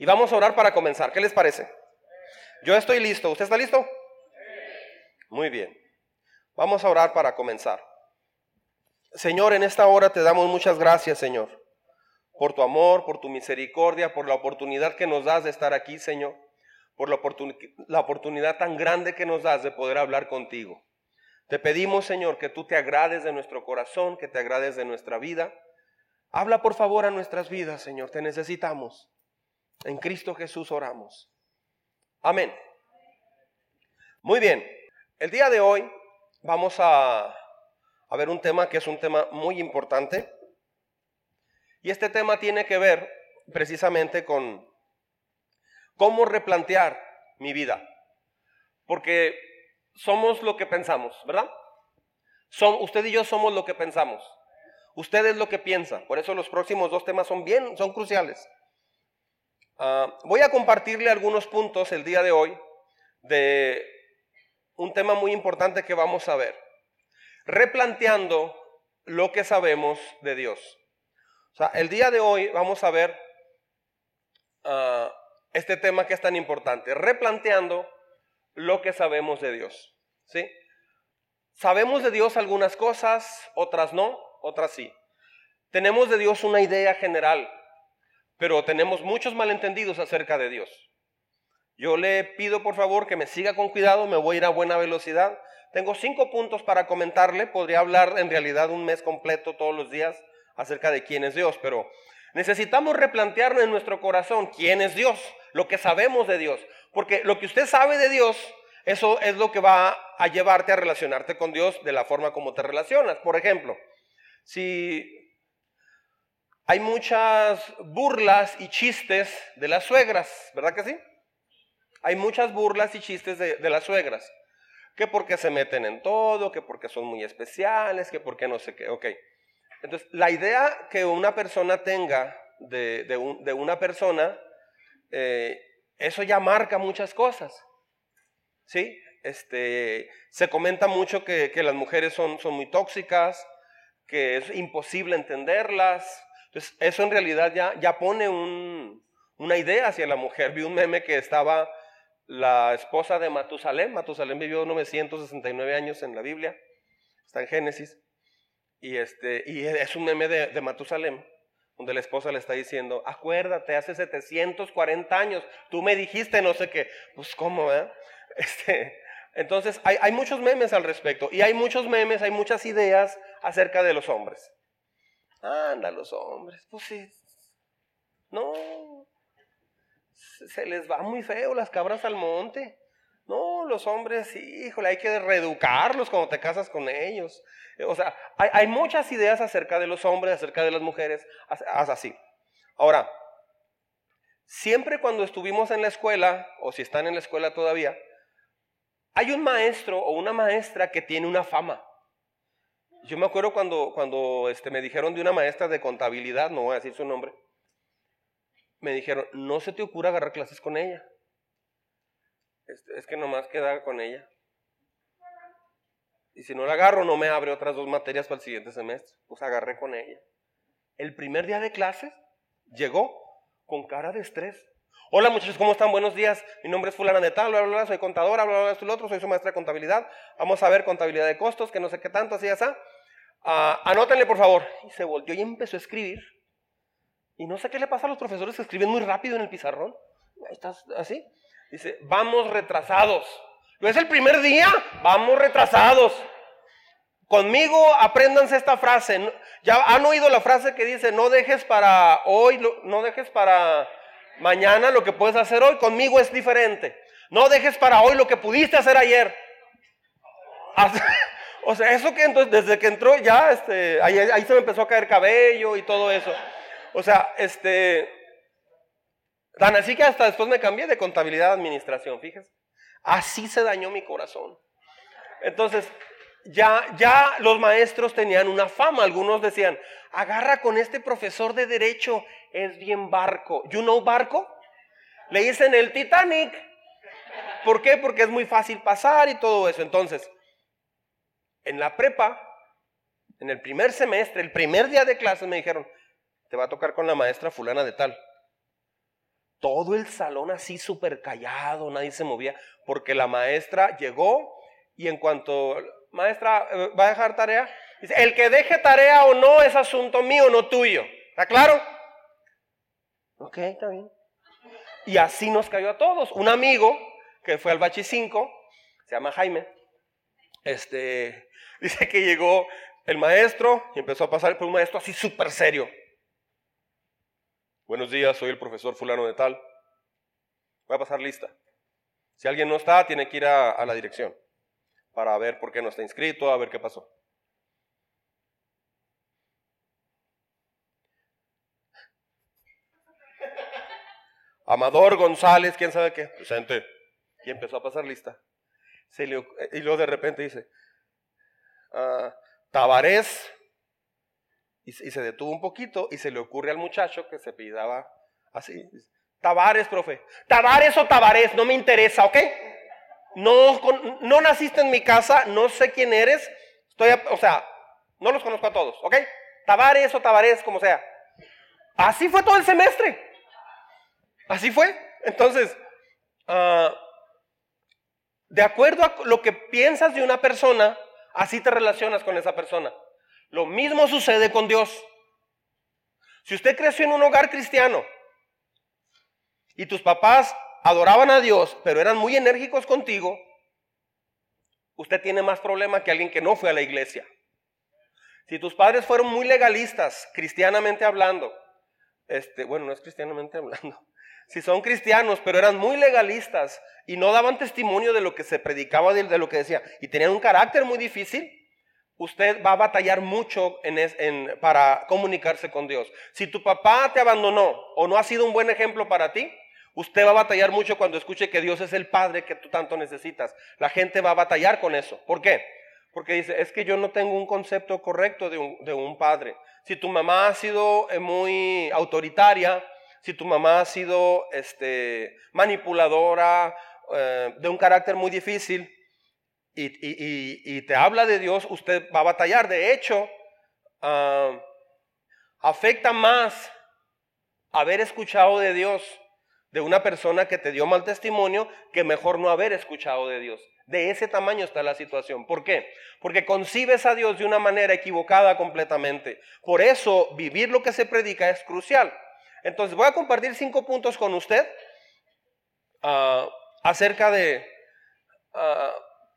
Y vamos a orar para comenzar. ¿Qué les parece? Yo estoy listo. ¿Usted está listo? Muy bien. Vamos a orar para comenzar. Señor, en esta hora te damos muchas gracias, Señor, por tu amor, por tu misericordia, por la oportunidad que nos das de estar aquí, Señor, por la, la oportunidad tan grande que nos das de poder hablar contigo. Te pedimos, Señor, que tú te agrades de nuestro corazón, que te agrades de nuestra vida. Habla, por favor, a nuestras vidas, Señor, te necesitamos. En Cristo Jesús oramos. Amén. Muy bien, el día de hoy vamos a ver un tema que es un tema muy importante. Y este tema tiene que ver precisamente con cómo replantear mi vida. Porque somos lo que pensamos, ¿verdad? Son, usted y yo somos lo que pensamos. Usted es lo que piensa. Por eso los próximos dos temas son bien, son cruciales. Ah, voy a compartirle algunos puntos el día de hoy de un tema muy importante que vamos a ver replanteando lo que sabemos de Dios. O sea, el día de hoy vamos a ver ah, este tema que es tan importante, replanteando lo que sabemos de Dios. ¿Sí? Sabemos de Dios algunas cosas, otras no, otras sí. Tenemos de Dios una idea general, pero tenemos muchos malentendidos acerca de Dios. Yo le pido por favor que me siga con cuidado, me voy a ir a buena velocidad tengo cinco puntos para comentarle. Podría hablar en realidad un mes completo todos los días acerca de quién es Dios, pero necesitamos replantearnos en nuestro corazón quién es Dios, lo que sabemos de Dios. Porque lo que usted sabe de Dios, eso es lo que va a llevarte a relacionarte con Dios de la forma como te relacionas. Por ejemplo, si hay muchas burlas y chistes de las suegras, ¿verdad que sí? Hay muchas burlas y chistes de, de las suegras que porque se meten en todo, que porque son muy especiales, que porque no sé qué, ok. Entonces, la idea que una persona tenga de, una persona, eh, eso ya marca muchas cosas, ¿sí? Este, se comenta mucho que, las mujeres son, son muy tóxicas, que es imposible entenderlas. Entonces, eso en realidad ya, pone una idea hacia la mujer. Vi un meme que estaba la esposa de Matusalén. Matusalén vivió 969 años en la Biblia, está en Génesis, y, este, y es un meme de, de donde la esposa le está diciendo, acuérdate, hace 740 años, tú me dijiste no sé qué, pues cómo, eh? Este, entonces hay, hay muchos memes al respecto, y hay muchos memes, hay muchas ideas acerca de los hombres. Anda, los hombres, pues sí. No, se les va muy feo las cabras al monte. No, los hombres, híjole, hay que reeducarlos cuando te casas con ellos. O sea, hay, muchas ideas acerca de los hombres, acerca de las mujeres, así. Ahora, siempre cuando estuvimos en la escuela, o si están en la escuela todavía, hay un maestro o una maestra que tiene una fama. Yo me acuerdo cuando, cuando este, me dijeron de una maestra de contabilidad, no voy a decir su nombre, me dijeron, no se te ocurra agarrar clases con ella. Es, que nomás queda con ella. Y si no la agarro, no me abre otras dos materias para el siguiente semestre. Pues agarré con ella. El primer día de clases llegó con cara de estrés. Hola muchachos, ¿cómo están? Buenos días. Mi nombre es fulana de tal, bla, bla, bla, soy contadora, bla, bla, bla, esto lo otro, soy su maestra de contabilidad. Vamos a ver contabilidad de costos, que no sé qué tanto, así, así. Ah, anótenle, por favor. Y se volvió y empezó a escribir y no sé qué le pasa a los profesores que escriben muy rápido en el pizarrón. Ahí estás así. Dice, vamos retrasados. ¿No es el primer día? Vamos retrasados. Conmigo apréndanse esta frase. Ya han oído la frase que dice, no dejes para hoy, no dejes para mañana lo que puedes hacer hoy. Conmigo es diferente. No dejes para hoy lo que pudiste hacer ayer. O sea, eso que entonces, desde que entró ya, este, ahí, se me empezó a caer cabello y todo eso. O sea, este, tan así que hasta después me cambié de contabilidad a administración, fíjese. Así se dañó mi corazón. Entonces, ya, ya los maestros tenían una fama. Algunos decían, agarra con este profesor de derecho, es bien barco. ¿You know barco? Le dicen el Titanic. ¿Por qué? Porque es muy fácil pasar y todo eso. Entonces, en la prepa, en el primer semestre, el primer día de clases me dijeron, te va a tocar con la maestra fulana de tal. todo el salón así súper callado, nadie se movía, porque la maestra llegó y en cuanto, maestra, eh, ¿va a dejar tarea? Dice, el que deje tarea o no es asunto mío, no tuyo. ¿Está claro? Ok, está bien. Y así nos cayó a todos. Un amigo que fue al Bachi 5, se llama Jaime, este, dice que llegó el maestro y empezó a pasar por un maestro así súper serio. Buenos días, soy el profesor fulano de tal. Voy a pasar lista. Si alguien no está, tiene que ir a, a la dirección para ver por qué no está inscrito, a ver qué pasó. Amador González, quién sabe qué, presente. Y empezó a pasar lista. Y luego de repente dice, uh, Tabarés, y, se detuvo un poquito y se le ocurre al muchacho que se pidaba así. Tabares, profe. Tabares o Tabarés, no me interesa, ¿ok? No, no naciste en mi casa, no sé quién eres. Estoy, o sea, no los conozco a todos, ¿ok? Tabares o Tabarés, como sea. Así fue todo el semestre. Así fue. Entonces, uh, de acuerdo a lo que piensas de una persona, así te relacionas con esa persona. Lo mismo sucede con Dios. Si usted creció en un hogar cristiano y tus papás adoraban a Dios, pero eran muy enérgicos contigo, usted tiene más problema que alguien que no fue a la iglesia. Si tus padres fueron muy legalistas, cristianamente hablando, este, bueno, no es cristianamente hablando, si son cristianos, pero eran muy legalistas y no daban testimonio de lo que se predicaba, de, lo que decía, y tenían un carácter muy difícil, usted va a batallar mucho en, para comunicarse con Dios. Si tu papá te abandonó o no ha sido un buen ejemplo para ti, usted va a batallar mucho cuando escuche que Dios es el Padre que tú tanto necesitas. La gente va a batallar con eso. ¿Por qué? Porque dice, es que yo no tengo un concepto correcto de un, de un padre. Si tu mamá ha sido eh, muy autoritaria, si tu mamá ha sido este, manipuladora, eh, de un carácter muy difícil, y, te habla de Dios, usted va a batallar. De hecho, ah, afecta más haber escuchado de Dios de una persona que te dio mal testimonio que mejor no haber escuchado de Dios. De ese tamaño está la situación. ¿Por qué? Porque concibes a Dios de una manera equivocada completamente. Por eso vivir lo que se predica es crucial. Entonces voy a compartir cinco puntos con usted ah, acerca de ah,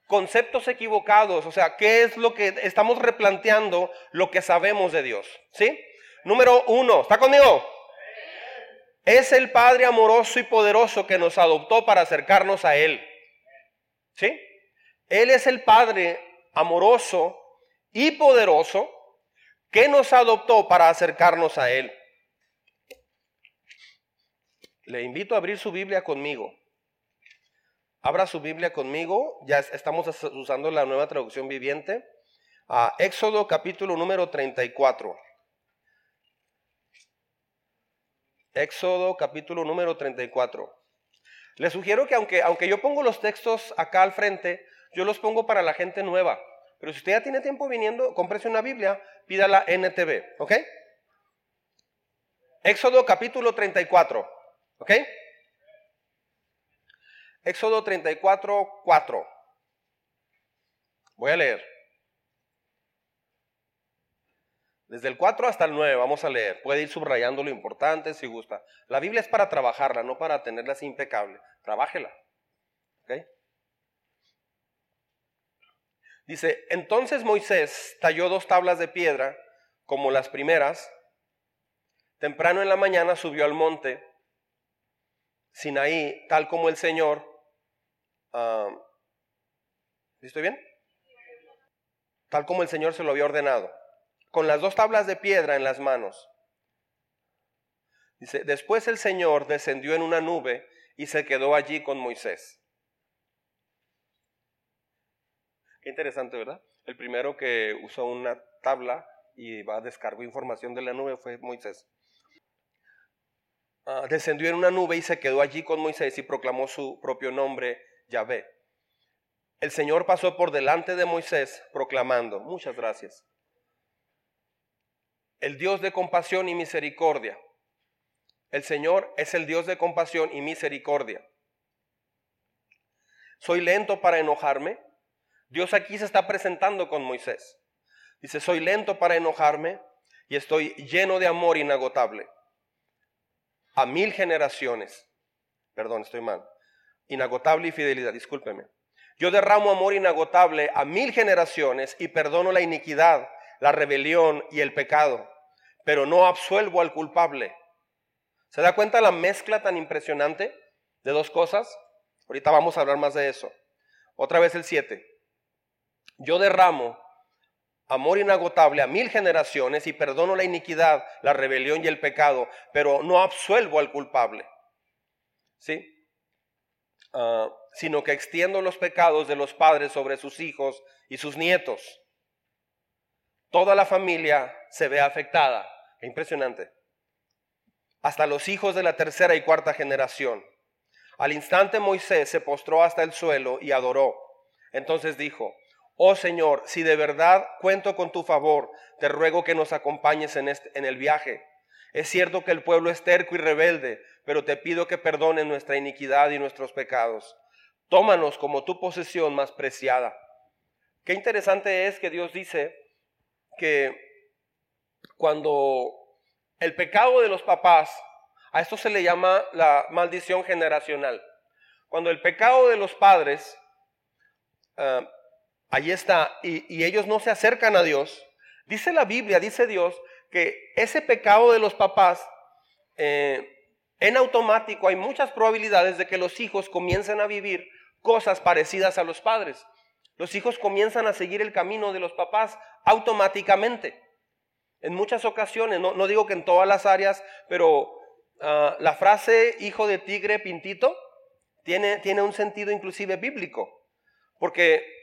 conceptos equivocados, o sea, qué es lo que estamos replanteando lo que sabemos de Dios. ¿Sí? Número uno, ¿está conmigo? Es el Padre amoroso y poderoso que nos adoptó para acercarnos a Él. ¿Sí? Él es el Padre amoroso y poderoso que nos adoptó para acercarnos a Él. Le invito a abrir su Biblia conmigo. Abra su Biblia conmigo. Ya estamos usando la nueva traducción viviente. A Éxodo capítulo número 34. Éxodo capítulo número 34. Le sugiero que aunque, aunque yo pongo los textos acá al frente, yo los pongo para la gente nueva. Pero si usted ya tiene tiempo viniendo, cómprese una Biblia, pídala NTV, ¿ok? Éxodo capítulo 34. ¿Ok? Éxodo 34, 4. Voy a leer. Desde el 4 hasta el 9 vamos a leer. Puede ir subrayando lo importante si gusta. La Biblia es para trabajarla, no para tenerla así impecable. Trabájela. ¿Ok? Dice, entonces Moisés talló dos tablas de piedra, como las primeras. Temprano en la mañana subió al monte Sinaí, tal como el Señor. Uh, ¿Estoy bien? Tal como el Señor se lo había ordenado. Con las dos tablas de piedra en las manos. Dice, después el Señor descendió en una nube y se quedó allí con Moisés. Qué interesante, ¿verdad? El primero que usó una tabla y va a descargar información de la nube fue Moisés. Ah, descendió en una nube y se quedó allí con Moisés y proclamó su propio nombre, Yahvé. El Señor pasó por delante de Moisés proclamando, muchas gracias, el Dios de compasión y misericordia, El Señor es el Dios de compasión y misericordia. Soy lento para enojarme. Dios aquí se está presentando con Moisés. Dice, soy lento para enojarme y estoy lleno de amor inagotable. A mil generaciones. Perdón, estoy mal. Inagotable y fidelidad, discúlpeme. Yo derramo amor inagotable a mil generaciones y perdono la iniquidad, la rebelión y el pecado, pero no absuelvo al culpable. ¿Se da cuenta la mezcla tan impresionante de dos cosas? Ahorita vamos a hablar más de eso. Otra vez el 7. Yo derramo amor inagotable a mil generaciones y perdono la iniquidad, la rebelión y el pecado, pero no absuelvo al culpable. ¿Sí? Ah, sino que extiendo los pecados de los padres sobre sus hijos y sus nietos. Toda la familia se ve afectada. impresionante. Hasta los hijos de la tercera y cuarta generación. Al instante Moisés se postró hasta el suelo y adoró. Entonces dijo, Oh Señor, si de verdad cuento con tu favor, te ruego que nos acompañes en, este, en el viaje. Es cierto que el pueblo es terco y rebelde, pero te pido que perdones nuestra iniquidad y nuestros pecados. Tómanos como tu posesión más preciada. Qué interesante es que Dios dice que cuando el pecado de los papás, a esto se le llama la maldición generacional. Cuando el pecado de los padres, uh, ahí está, y, ellos no se acercan a Dios, dice la Biblia, dice Dios, que ese pecado de los papás eh, en automático hay muchas probabilidades de que los hijos comiencen a vivir cosas parecidas a los padres. Los hijos comienzan a seguir el camino de los papás automáticamente. En muchas ocasiones, no, digo que en todas las áreas, pero ah, la frase hijo de tigre pintito tiene, tiene un sentido inclusive bíblico, porque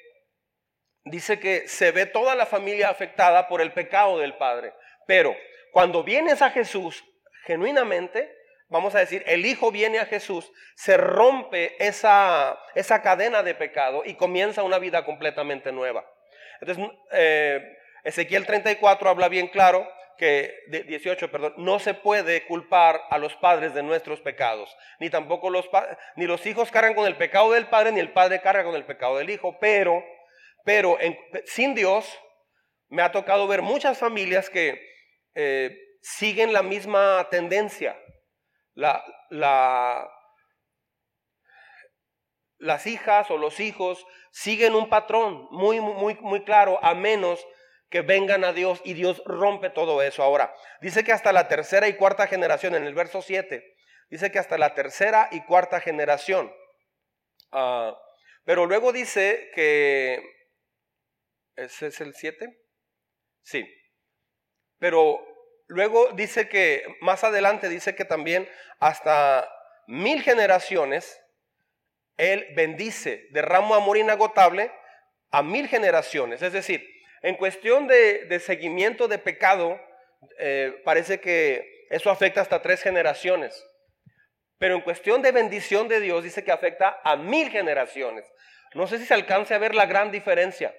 dice que se ve toda la familia afectada por el pecado del padre. Pero cuando vienes a Jesús genuinamente, vamos a decir, el Hijo viene a Jesús, se rompe esa, esa cadena de pecado y comienza una vida completamente nueva. Entonces, eh, Ezequiel 34 habla bien claro que, 18, perdón, no se puede culpar a los padres de nuestros pecados, ni tampoco los, ni los hijos cargan con el pecado del padre, ni el padre carga con el pecado del hijo, pero, pero sin Dios, me ha tocado ver muchas familias que eh, siguen la misma tendencia la, las hijas o los hijos siguen un patrón muy, muy, muy claro, a menos que vengan a Dios y Dios rompe todo eso. Ahora, dice que hasta la tercera y cuarta generación, en el verso 7, dice que hasta la tercera y cuarta generación. Ah, pero luego dice que, ¿ese es el 7? Sí. Pero Luego dice que, más adelante dice que también hasta mil generaciones, Él bendice, derrama amor inagotable a mil generaciones. Es decir, en cuestión de, seguimiento de pecado, eh, parece que eso afecta hasta tres generaciones. Pero en cuestión de bendición de Dios, dice que afecta a mil generaciones. No sé si se alcance a ver la gran diferencia.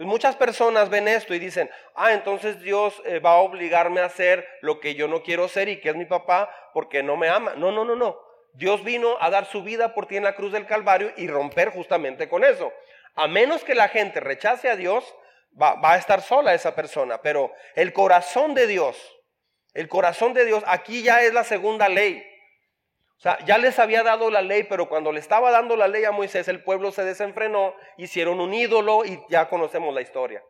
Muchas personas ven esto y dicen, ah, entonces Dios eh, va a obligarme a hacer lo que yo no quiero hacer y que es mi papá porque no me ama. No, no, no, no. Dios vino a dar su vida por ti en la cruz del Calvario y romper justamente con eso. A menos que la gente rechace a Dios, va a estar sola esa persona. Pero el corazón de Dios, el corazón de Dios, aquí ya es la segunda ley. O sea, ya les había dado la ley, pero cuando le estaba dando la ley a Moisés, el pueblo se desenfrenó, hicieron un ídolo y ya conocemos la historia.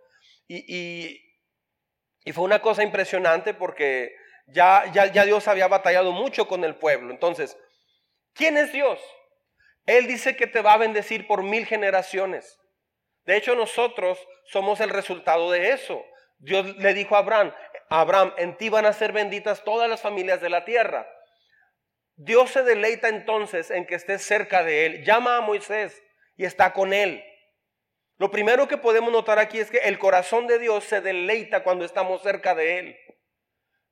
Y, fue una cosa impresionante porque ya, ya, ya Dios había batallado mucho con el pueblo. Entonces, ¿quién es Dios? Él dice que te va a bendecir por mil generaciones. De hecho, nosotros somos el resultado de eso. Dios le dijo a Abraham, Abraham, en ti van a ser benditas todas las familias de la tierra. Dios se deleita entonces en que estés cerca de Él. Llama a Moisés y está con Él. Lo primero que podemos notar aquí es que el corazón de Dios se deleita cuando estamos cerca de Él.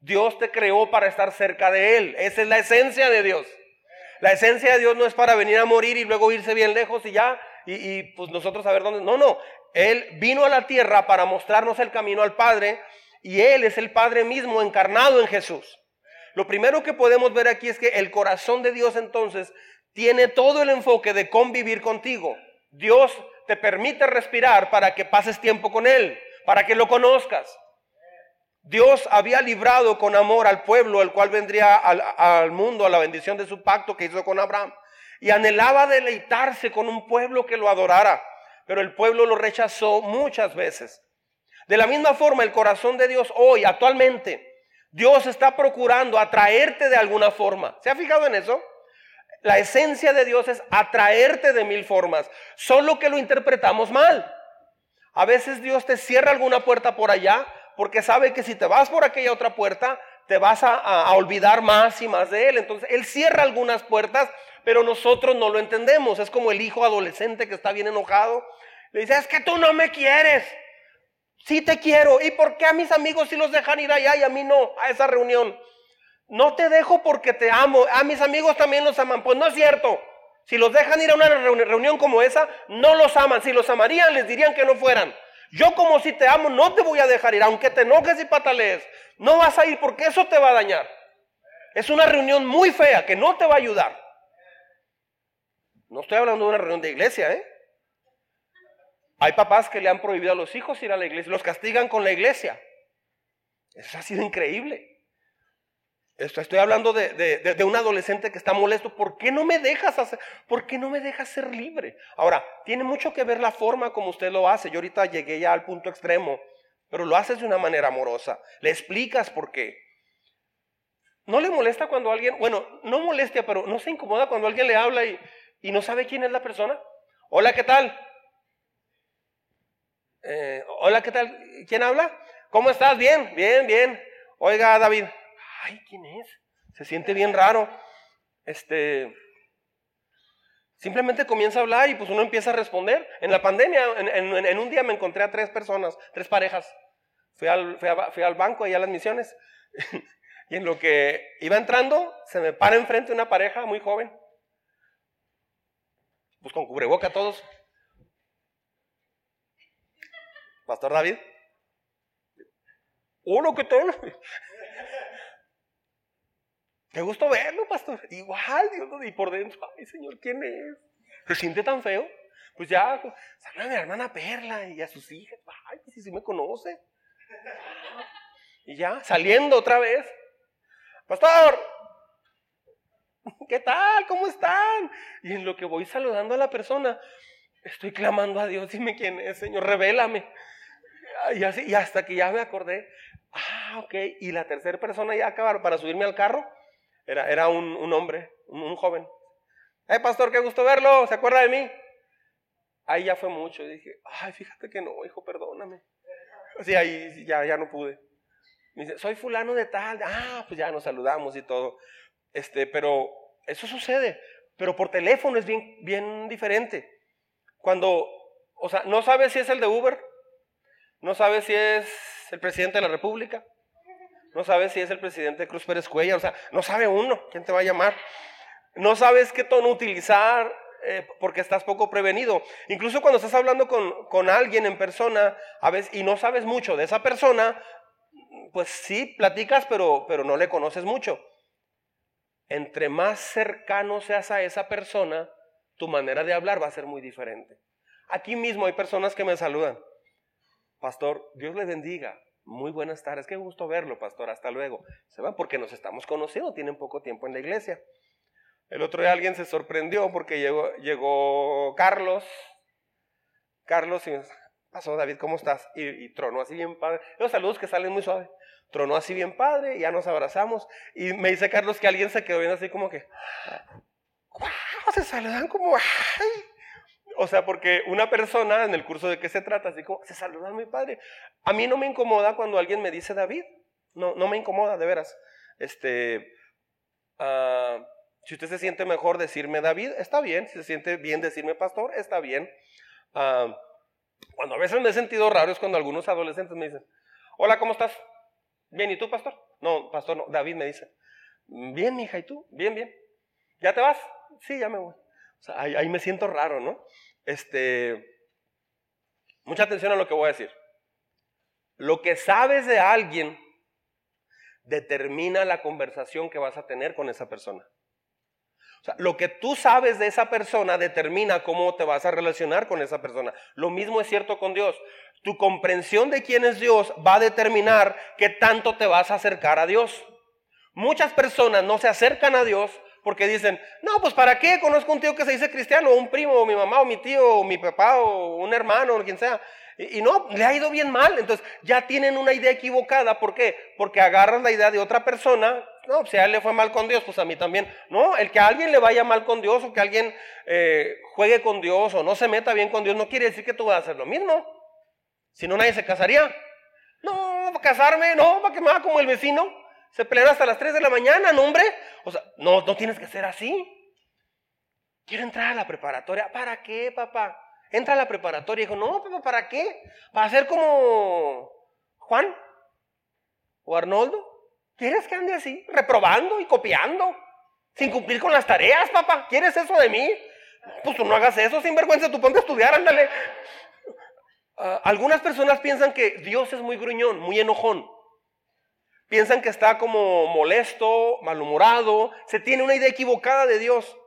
Dios te creó para estar cerca de Él. Esa es la esencia de Dios. La esencia de Dios no es para venir a morir y luego irse bien lejos y ya, y, y pues nosotros saber dónde. No, no. Él vino a la tierra para mostrarnos el camino al Padre y Él es el Padre mismo encarnado en Jesús. Lo primero que podemos ver aquí es que el corazón de Dios entonces tiene todo el enfoque de convivir contigo. Dios te permite respirar para que pases tiempo con Él, para que lo conozcas. Dios había librado con amor al pueblo, el cual vendría al, al, mundo a la bendición de su pacto que hizo con Abraham. Y anhelaba deleitarse con un pueblo que lo adorara, pero el pueblo lo rechazó muchas veces. De la misma forma, el corazón de Dios hoy, actualmente, Dios está procurando atraerte de alguna forma. ¿Se ha fijado en eso? La esencia de Dios es atraerte de mil formas, solo que lo interpretamos mal. A veces Dios te cierra alguna puerta por allá porque sabe que si te vas por aquella otra puerta, te vas a, olvidar más y más de Él. Entonces Él cierra algunas puertas, pero nosotros no lo entendemos. Es como el hijo adolescente que está bien enojado. Le dice, es que tú no me quieres. Sí te quiero. ¿Y por qué a mis amigos sí los dejan ir allá y a mí no, a esa reunión? No te dejo porque te amo. A mis amigos también los aman. Pues no es cierto. Si los dejan ir a una reunión como esa, no los aman. Si los amarían, les dirían que no fueran. Yo como si te amo, no te voy a dejar ir, aunque te enojes y patalees. No vas a ir porque eso te va a dañar. Es una reunión muy fea que no te va a ayudar. No estoy hablando de una reunión de iglesia, ¿eh? Hay papás que le han prohibido a los hijos ir a la iglesia, los castigan con la iglesia. Eso ha sido increíble. Esto, estoy hablando de, un adolescente que está molesto. ¿Por qué no me dejas hacer? ¿Por qué no me dejas ser libre? Ahora, tiene mucho que ver la forma como usted lo hace. Yo ahorita llegué ya al punto extremo, pero lo haces de una manera amorosa. Le explicas por qué. No le molesta cuando alguien, bueno, no molestia, pero no se incomoda cuando alguien le habla y, y no sabe quién es la persona. Hola, ¿qué tal? Eh, hola, ¿qué tal? ¿Quién habla? ¿Cómo estás? Bien, bien, bien. Oiga, David, ay, ¿quién es? Se siente bien raro. Este, simplemente comienza a hablar y pues uno empieza a responder. En la pandemia, en, un día me encontré a tres personas, tres parejas. Fui al, fui al banco y a las misiones. y en lo que iba entrando, se me para enfrente una pareja muy joven. Pues con cubreboca todos. Pastor David. Uno que todo. Qué gusto verlo, pastor. Igual, Dios, y por dentro, ay, Señor, ¿quién es? ¿Se siente tan feo? Pues ya, saluda a mi hermana Perla y a sus hijas. Ay, pues si sí me conoce. Y ya, saliendo otra vez. Pastor, ¿qué tal? ¿Cómo están? Y en lo que voy saludando a la persona, estoy clamando a Dios, dime quién es, Señor, revélame. Y, así, y hasta que ya me acordé, ah, ok, y la tercera persona ya acabaron para subirme al carro era, era un, un hombre, un, un, joven. ¡Eh, pastor, qué gusto verlo! ¿Se acuerda de mí? Ahí ya fue mucho. Y dije, ay, fíjate que no, hijo, perdóname. Sí, ahí ya, ya no pude. Me dice, soy fulano de tal. Ah, pues ya nos saludamos y todo. Este, pero eso sucede. Pero por teléfono es bien, bien diferente. Cuando, o sea, no sabes si es el de Uber, no sabes si es el presidente de la República, no sabes si es el presidente Cruz Pérez Cuellar, o sea, no sabe uno quién te va a llamar. No sabes qué tono utilizar eh, porque estás poco prevenido. Incluso cuando estás hablando con, con alguien en persona a veces, y no sabes mucho de esa persona, pues sí, platicas, pero, pero no le conoces mucho. Entre más cercano seas a esa persona, tu manera de hablar va a ser muy diferente. Aquí mismo hay personas que me saludan. Pastor, Dios le bendiga. Muy buenas tardes, qué gusto verlo, pastor, hasta luego. Se van porque nos estamos conociendo, tienen poco tiempo en la iglesia. El otro día alguien se sorprendió porque llegó, llegó Carlos. Carlos y pasó David, ¿cómo estás? Y, y, tronó así bien padre. Los saludos que salen muy suave. Tronó así bien padre, ya nos abrazamos. Y me dice Carlos que alguien se quedó viendo así como que, ¡Wow! Se saludan como, ¡ay! O sea, porque una persona en el curso de qué se trata, así como, se saluda a mi padre. A mí no me incomoda cuando alguien me dice David. No, no me incomoda, de veras. Este, uh, si usted se siente mejor decirme David, está bien. Si se siente bien decirme pastor, está bien. Uh, cuando a veces me he sentido raro es cuando algunos adolescentes me dicen, hola, ¿cómo estás? Bien, ¿y tú, pastor? No, pastor, no, David me dice, bien, mi hija, ¿y tú? Bien, bien. ¿Ya te vas? Sí, ya me voy. O sea, ahí me siento raro, ¿no? Este, mucha atención a lo que voy a decir. Lo que sabes de alguien determina la conversación que vas a tener con esa persona. Lo que tú sabes de esa persona determina cómo te vas a relacionar con esa persona. Lo mismo es cierto con Dios. Tu comprensión de quién es Dios va a determinar qué tanto te vas a acercar a Dios. Muchas personas no se acercan a Dios porque dicen, no, pues ¿para qué? Conozco un tío que se dice cristiano, o un primo, o mi mamá, o mi tío, o mi papá, o un hermano, o quien sea. Y, no, le ha ido bien mal. Entonces ya tienen una idea equivocada. ¿Por qué? Porque agarran la idea de otra persona. No, si a él le fue mal con Dios, pues a mí también. No, el que a alguien le vaya mal con Dios o que alguien eh, juegue con Dios o no se meta bien con Dios no quiere decir que tú vas a hacer lo mismo. Si no, nadie se casaría. No, casarme, no, para que me haga como el vecino. Se pelean hasta las 3 de la mañana, no, hombre. O sea, no, no tienes que ser así. Quiero entrar a la preparatoria. ¿Para qué, papá? Entra a la preparatoria y dijo, no, papá, ¿para qué? ¿Para ser como Juan? ¿O Arnoldo? ¿Quieres que ande así? Reprobando y copiando. Sin cumplir con las tareas, papá. ¿Quieres eso de mí? Pues tú no hagas eso, sin vergüenza, tú ponte a estudiar, ándale. Ah, algunas personas piensan que Dios es muy gruñón, muy enojón. Piensan que está como molesto, malhumorado. Se tiene una idea equivocada de Dios.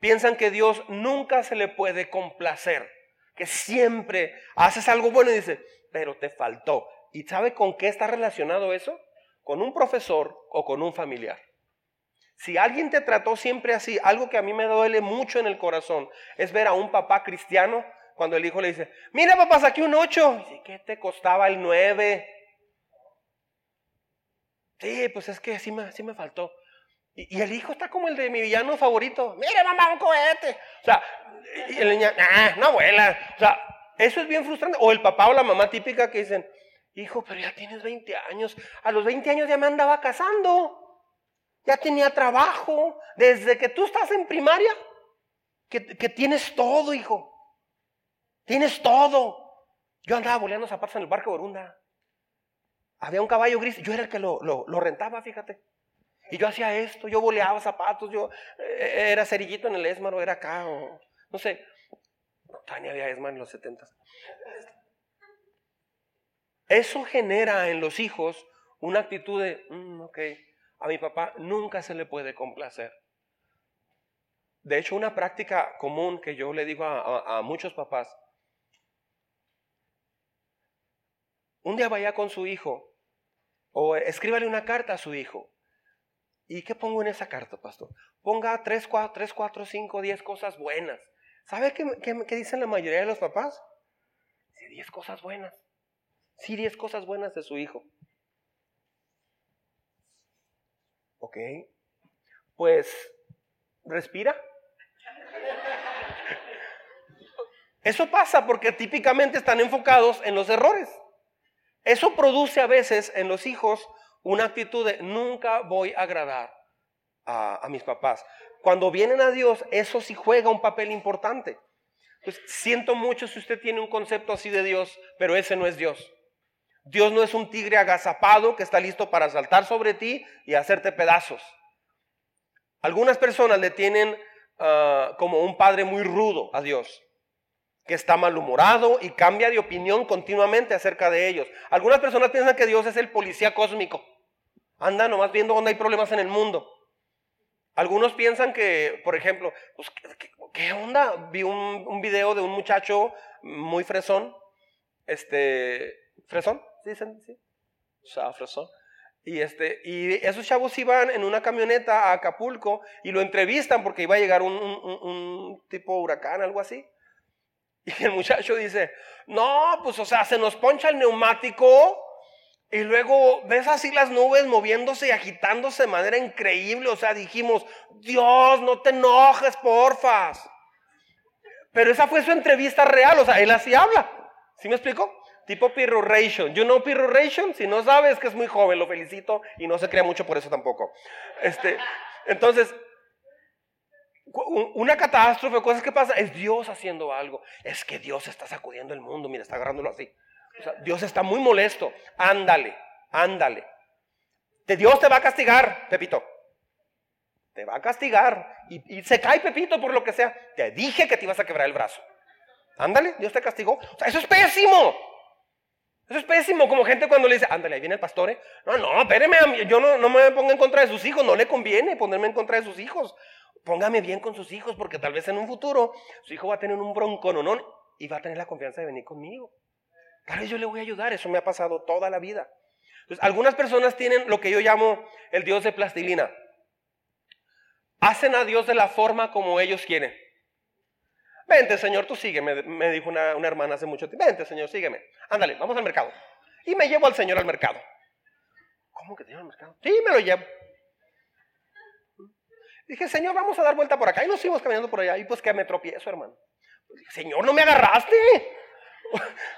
Piensan que Dios nunca se le puede complacer. Que siempre haces algo bueno y dice, pero te faltó. ¿Y sabe con qué está relacionado eso? Con un profesor o con un familiar. Si alguien te trató siempre así, algo que a mí me duele mucho en el corazón es ver a un papá cristiano cuando el hijo le dice, mira papá, saqué un 8. Dice, ¿qué te costaba el 9? Sí, pues es que sí me, sí me faltó. Y, el hijo está como el de mi villano favorito. Mire, mamá, un cohete. O sea, y el niño, ah, no abuela. O sea, eso es bien frustrante. O el papá o la mamá típica que dicen, hijo, pero ya tienes 20 años. A los 20 años ya me andaba casando. Ya tenía trabajo. Desde que tú estás en primaria, que, que tienes todo, hijo. Tienes todo. Yo andaba boleando zapatos en el parque Borunda. Había un caballo gris, yo era el que lo, rentaba, fíjate. Y yo hacía esto, yo boleaba zapatos, yo eh, era cerillito en el Esmar era acá, o no sé. Tania había Esmar en los setentas. Eso genera en los hijos una actitud de, mm, ok, a mi papá nunca se le puede complacer. De hecho, una práctica común que yo le digo a muchos papás, un día vaya con su hijo o escríbale una carta a su hijo. ¿Y qué pongo en esa carta, pastor? Ponga 3, 4, 3, 4 5, 10 cosas buenas. ¿Sabe qué, dicen la mayoría de los papás? Sí, 10 cosas buenas. Sí, 10 cosas buenas de su hijo. Ok. Pues, respira. Eso pasa porque típicamente están enfocados en los errores. Eso produce a veces en los hijos una actitud de nunca voy a agradar a, mis papás. Cuando vienen a Dios, eso sí juega un papel importante. Pues siento mucho si usted tiene un concepto así de Dios, pero ese no es Dios. Dios no es un tigre agazapado que está listo para saltar sobre ti y hacerte pedazos. Algunas personas le tienen ah, como un padre muy rudo a Dios que está malhumorado y cambia de opinión continuamente acerca de ellos. Algunas personas piensan que Dios es el policía cósmico. Anda nomás viendo dónde hay problemas en el mundo. Algunos piensan que, por ejemplo, pues, ¿qué, onda? Vi un, video de un muchacho muy fresón. Este, ¿fresón? ¿Sí dicen? Sí. O sea, fresón. Y, este, y esos chavos iban en una camioneta a Acapulco y lo entrevistan porque iba a llegar un tipo huracán, algo así. Y el muchacho dice, no, pues o sea, se nos poncha el neumático y luego ves así las nubes moviéndose y agitándose de manera increíble. O sea, dijimos, Dios, no te enojes, porfas. Pero esa fue su entrevista real, o sea, él así habla. ¿Sí me explico? Tipo Pirruration. You know Pirruration? Si no sabes que es muy joven, lo felicito y no se crea mucho por eso tampoco. Este, entonces, una catástrofe, cosas que pasan, es Dios haciendo algo. Es que Dios está sacudiendo el mundo, mira, está agarrándolo así. Dios está muy molesto. Ándale, ándale. De Dios te va a castigar, Pepito. Te va a castigar. Y, se cae Pepito por lo que sea. Te dije que te ibas a quebrar el brazo. Ándale, Dios te castigó. Eso es pésimo. Eso es pésimo, como gente cuando le dice, ándale, ahí viene el pastor, ¿eh? No, no, espéreme, yo no, no me ponga en contra de sus hijos, no le conviene ponerme en contra de sus hijos. Póngame bien con sus hijos, porque tal vez en un futuro su hijo va a tener un bronco, no, y va a tener la confianza de venir conmigo. Tal vez yo le voy a ayudar, eso me ha pasado toda la vida. Entonces, algunas personas tienen lo que yo llamo el Dios de plastilina. Hacen a Dios de la forma como ellos quieren. Vente, Señor, tú sígueme, me dijo una, hermana hace mucho tiempo. Vente, Señor, sígueme. Ándale, vamos al mercado. Y me llevo al Señor al mercado. ¿Cómo que te llevo al mercado? Sí, me lo llevo. Dije, Señor, vamos a dar vuelta por acá. Y nos seguimos caminando por allá. Y pues que me tropiezo, hermano. Señor, no me agarraste.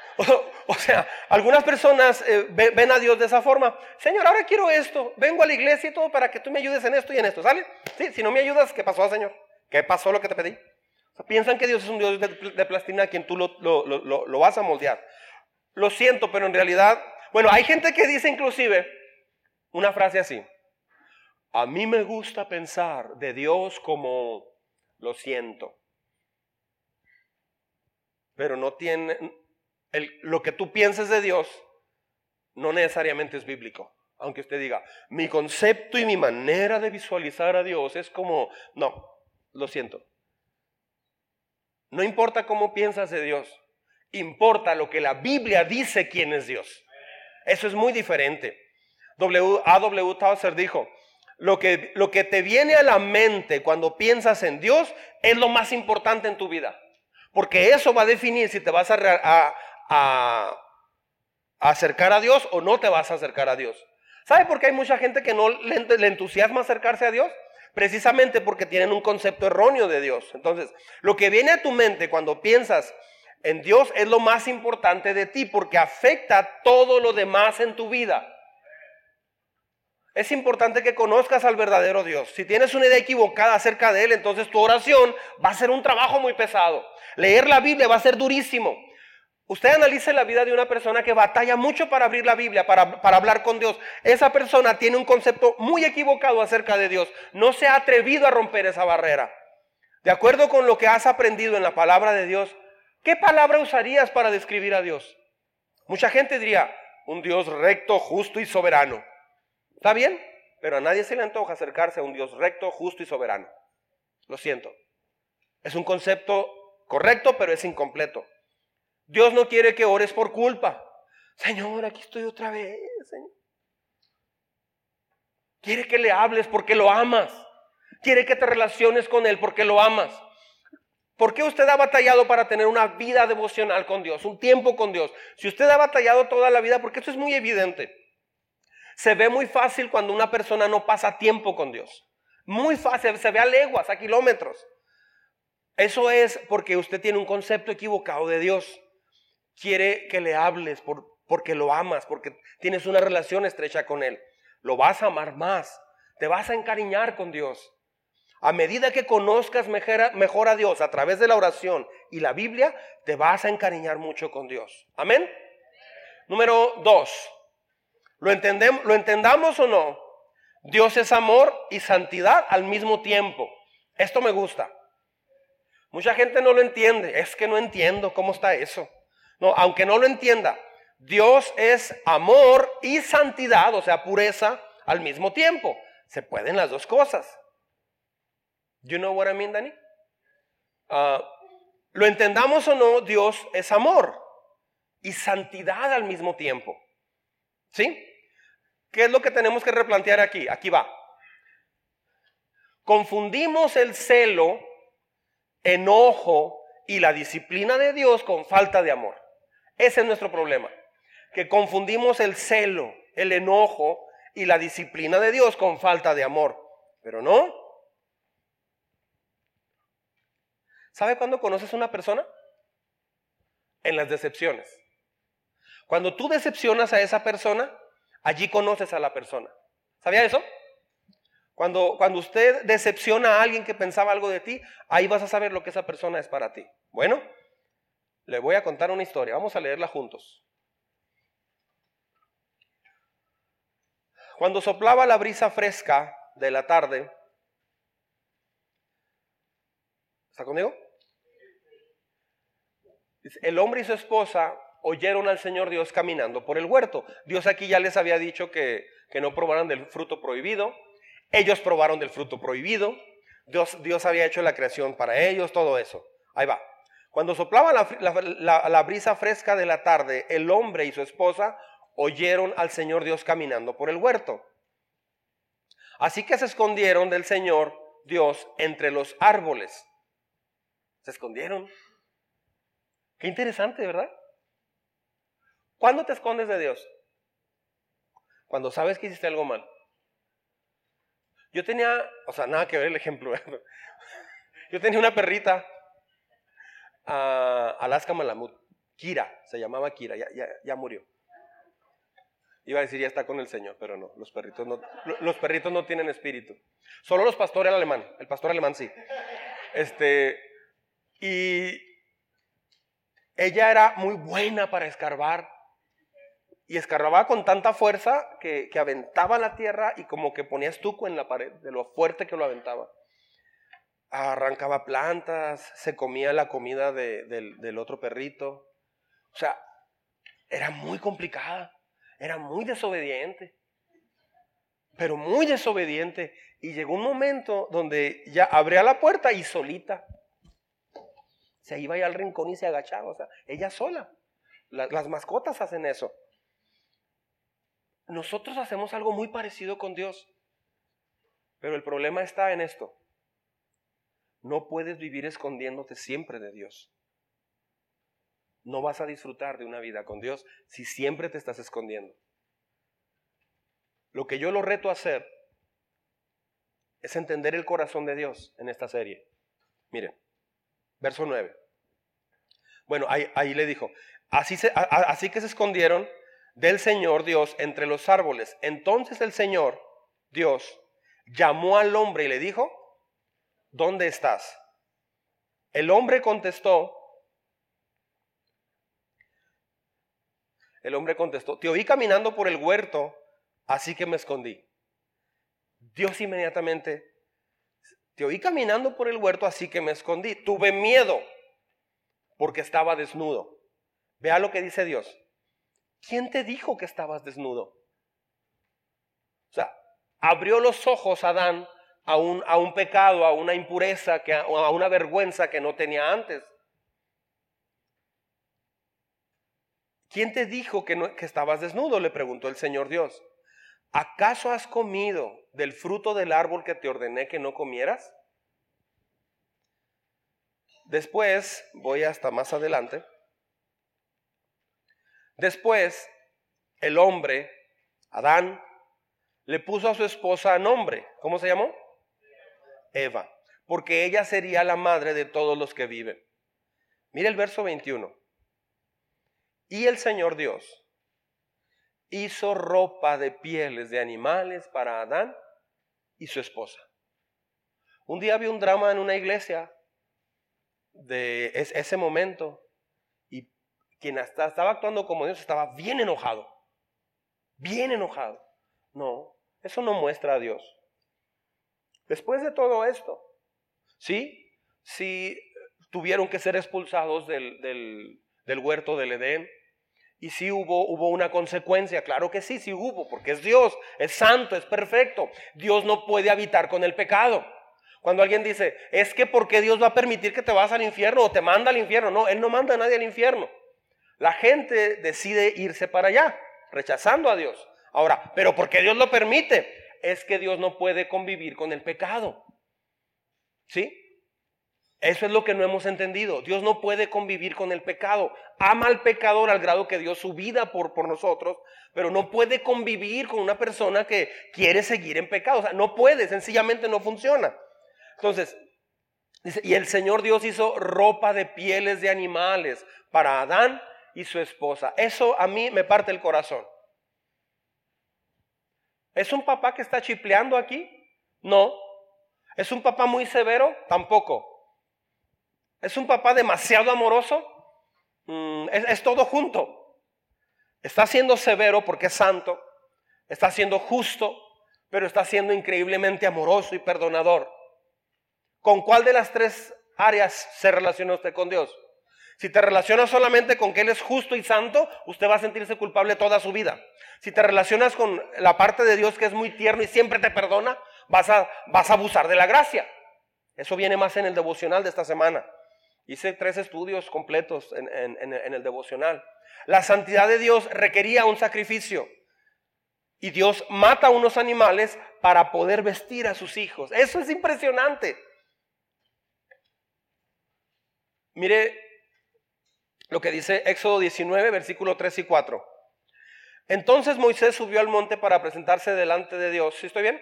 O, sea, algunas personas eh, ven a Dios de esa forma. Señor, ahora quiero esto. Vengo a la iglesia y todo para que tú me ayudes en esto y en esto. ¿Sale? Sí, si no me ayudas, ¿qué pasó, Señor? ¿Qué pasó lo que te pedí? piensan que Dios es un Dios de, plastilina a quien tú lo, lo vas a moldear. Lo siento, pero en realidad, bueno, hay gente que dice inclusive una frase así. A mí me gusta pensar de Dios como lo siento. Pero no tiene, lo que tú pienses de Dios no necesariamente es bíblico. Aunque usted diga, mi concepto y mi manera de visualizar a Dios es como, no, lo siento. No importa cómo piensas de Dios, importa lo que la Biblia dice quién es Dios. Eso es muy diferente. W, A. W. Tauser dijo, lo que, lo que te viene a la mente cuando piensas en Dios es lo más importante en tu vida. Porque eso va a definir si te vas a, acercar a Dios o no te vas a acercar a Dios. ¿Sabe por qué hay mucha gente que no le, le entusiasma acercarse a Dios? Precisamente porque tienen un concepto erróneo de Dios. Entonces, lo que viene a tu mente cuando piensas en Dios es lo más importante de ti porque afecta todo lo demás en tu vida. Es importante que conozcas al verdadero Dios. Si tienes una idea equivocada acerca de Él, entonces tu oración va a ser un trabajo muy pesado. Leer la Biblia va a ser durísimo. Usted analice la vida de una persona que batalla mucho para abrir la Biblia, para, para, hablar con Dios. Esa persona tiene un concepto muy equivocado acerca de Dios. No se ha atrevido a romper esa barrera. De acuerdo con lo que has aprendido en la palabra de Dios, ¿qué palabra usarías para describir a Dios? Mucha gente diría, un Dios recto, justo y soberano. ¿Está bien? Pero a nadie se le antoja acercarse a un Dios recto, justo y soberano. Lo siento. Es un concepto correcto, pero es incompleto. Dios no quiere que ores por culpa. Señor, aquí estoy otra vez. Quiere que le hables porque lo amas. Quiere que te relaciones con Él porque lo amas. ¿Por qué usted ha batallado para tener una vida devocional con Dios, un tiempo con Dios? Si usted ha batallado toda la vida, porque esto es muy evidente. Se ve muy fácil cuando una persona no pasa tiempo con Dios. Muy fácil, se ve a leguas, a kilómetros. Eso es porque usted tiene un concepto equivocado de Dios quiere que le hables por, porque lo amas, porque tienes una relación estrecha con Él. Lo vas a amar más, te vas a encariñar con Dios. A medida que conozcas mejor a Dios a través de la oración y la Biblia, te vas a encariñar mucho con Dios. Amén. Número dos, ¿lo, entendemos, ¿lo entendamos o no? Dios es amor y santidad al mismo tiempo. Esto me gusta. Mucha gente no lo entiende. Es que no entiendo cómo está eso. No, aunque no lo entienda, Dios es amor y santidad, o sea, pureza al mismo tiempo. Se pueden las dos cosas. You know what I mean, Dani? Ah, lo entendamos o no, Dios es amor y santidad al mismo tiempo. ¿Sí? ¿Qué es lo que tenemos que replantear aquí? Aquí va. Confundimos el celo, enojo y la disciplina de Dios con falta de amor. Ese es nuestro problema. Que confundimos el celo, el enojo y la disciplina de Dios con falta de amor. Pero no. ¿Sabe cuándo conoces a una persona? En las decepciones. Cuando tú decepcionas a esa persona, allí conoces a la persona. ¿Sabía eso? Cuando, cuando usted decepciona a alguien que pensaba algo de ti, ahí vas a saber lo que esa persona es para ti. Bueno, le voy a contar una historia. Vamos a leerla juntos. Cuando soplaba la brisa fresca de la tarde, ¿está conmigo? El hombre y su esposa oyeron al Señor Dios caminando por el huerto. Dios aquí ya les había dicho que, que no probaran del fruto prohibido. Ellos probaron del fruto prohibido. Dios, Dios había hecho la creación para ellos, todo eso. Ahí va. Cuando soplaba la, brisa fresca de la tarde, el hombre y su esposa oyeron al Señor Dios caminando por el huerto. Así que se escondieron del Señor Dios entre los árboles. Se escondieron. Qué interesante, ¿verdad? ¿Cuándo te escondes de Dios? Cuando sabes que hiciste algo mal. Yo tenía, o sea, nada que ver el ejemplo. Yo tenía una perrita a Alaska Malamut. Kira, se llamaba Kira, ya, ya, murió. Iba a decir ya está con el Señor, pero no, los perritos no, los perritos no tienen espíritu. Solo los pastores alemán, el pastor alemán sí. Este, y ella era muy buena para escarbar. Y escarbaba con tanta fuerza que, que aventaba la tierra y como que ponía estuco en la pared, de lo fuerte que lo aventaba arrancaba plantas, se comía la comida del otro perrito. O sea, era muy complicada, era muy desobediente, pero muy desobediente. Y llegó un momento donde ya abría la puerta y solita se iba ya al rincón y se agachaba, o sea, ella sola. las mascotas hacen eso. Nosotros hacemos algo muy parecido con Dios, pero el problema está en esto. No puedes vivir escondiéndote siempre de Dios. No vas a disfrutar de una vida con Dios si siempre te estás escondiendo. Lo que yo lo reto a hacer es entender el corazón de Dios en esta serie. Miren, verso 9. Bueno, ahí, le dijo, así, así que se escondieron del Señor Dios entre los árboles. Entonces el Señor Dios llamó al hombre y le dijo, ¿dónde estás? El hombre contestó, el hombre contestó, te oí caminando por el huerto, así que me escondí. Dios inmediatamente, te oí caminando por el huerto, así que me escondí. Tuve miedo porque estaba desnudo. Vea lo que dice Dios. ¿Quién te dijo que estabas desnudo? O sea, abrió los ojos Adán a un, a un pecado, a una impureza, que, a una vergüenza que no tenía antes. ¿Quién te dijo que, no, que estabas desnudo? Le preguntó el Señor Dios. ¿Acaso has comido del fruto del árbol que te ordené que no comieras? Después, voy hasta más adelante. Después, el hombre, Adán, le puso a su esposa nombre. ¿Cómo se llamó? Eva, porque ella sería la madre de todos los que viven. Mire el verso 21. Y el Señor Dios hizo ropa de pieles de animales para Adán y su esposa. Un día vi un drama en una iglesia de ese momento quien hasta estaba actuando como Dios estaba bien enojado, bien enojado. No, eso no muestra a Dios. Después de todo esto, ¿sí? Si tuvieron que ser expulsados del, del, huerto del Edén. Y si hubo, hubo una consecuencia, claro que sí, sí hubo, porque es Dios, es santo, es perfecto. Dios no puede habitar con el pecado. Cuando alguien dice, es que porque Dios va a permitir que te vas al infierno o te manda al infierno. No, Él no manda a nadie al infierno. La gente decide irse para allá, rechazando a Dios. Ahora, pero porque Dios lo permite, es que Dios no puede convivir con el pecado. ¿Sí? Eso es lo que no hemos entendido. Dios no puede convivir con el pecado. Ama al pecador al grado que dio su vida por, por nosotros, pero no puede convivir con una persona que quiere seguir en pecado. O sea, no puede, sencillamente no funciona. Entonces, dice, y el Señor Dios hizo ropa de pieles de animales para Adán y su esposa. Eso a mí me parte el corazón. ¿Es un papá que está chipleando aquí? No. ¿Es un papá muy severo? Tampoco. ¿Es un papá demasiado amoroso? Mm, es, todo junto. Está siendo severo porque es santo, está siendo justo, pero está siendo increíblemente amoroso y perdonador. ¿Con cuál de las tres áreas se relaciona usted con Dios? Si te relacionas solamente con que Él es justo y santo, usted va a sentirse culpable toda su vida. Si te relacionas con la parte de Dios que es muy tierno y siempre te perdona, vas a, vas a abusar de la gracia. Eso viene más en el devocional de esta semana. Hice tres estudios completos en, en el devocional. La santidad de Dios requería un sacrificio. Y Dios mata a unos animales para poder vestir a sus hijos. Eso es impresionante. Mire lo que dice Éxodo 19, versículo 3 y 4. Entonces Moisés subió al monte para presentarse delante de Dios. ¿Sí estoy bien?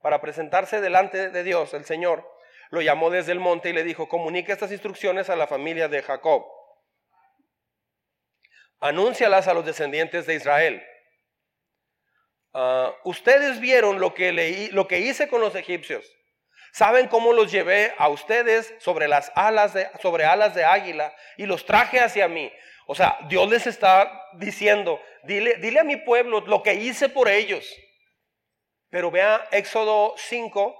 Para presentarse delante de Dios, el Señor lo llamó desde el monte y le dijo, comunica estas instrucciones a la familia de Jacob. Anúncialas a los descendientes de Israel. Ah, ustedes vieron lo que, leí, lo que hice con los egipcios. ¿Saben cómo los llevé a ustedes sobre las alas de, sobre alas de águila y los traje hacia mí? O sea, Dios les está diciendo, dile, dile a mi pueblo lo que hice por ellos. Pero vea Éxodo 5,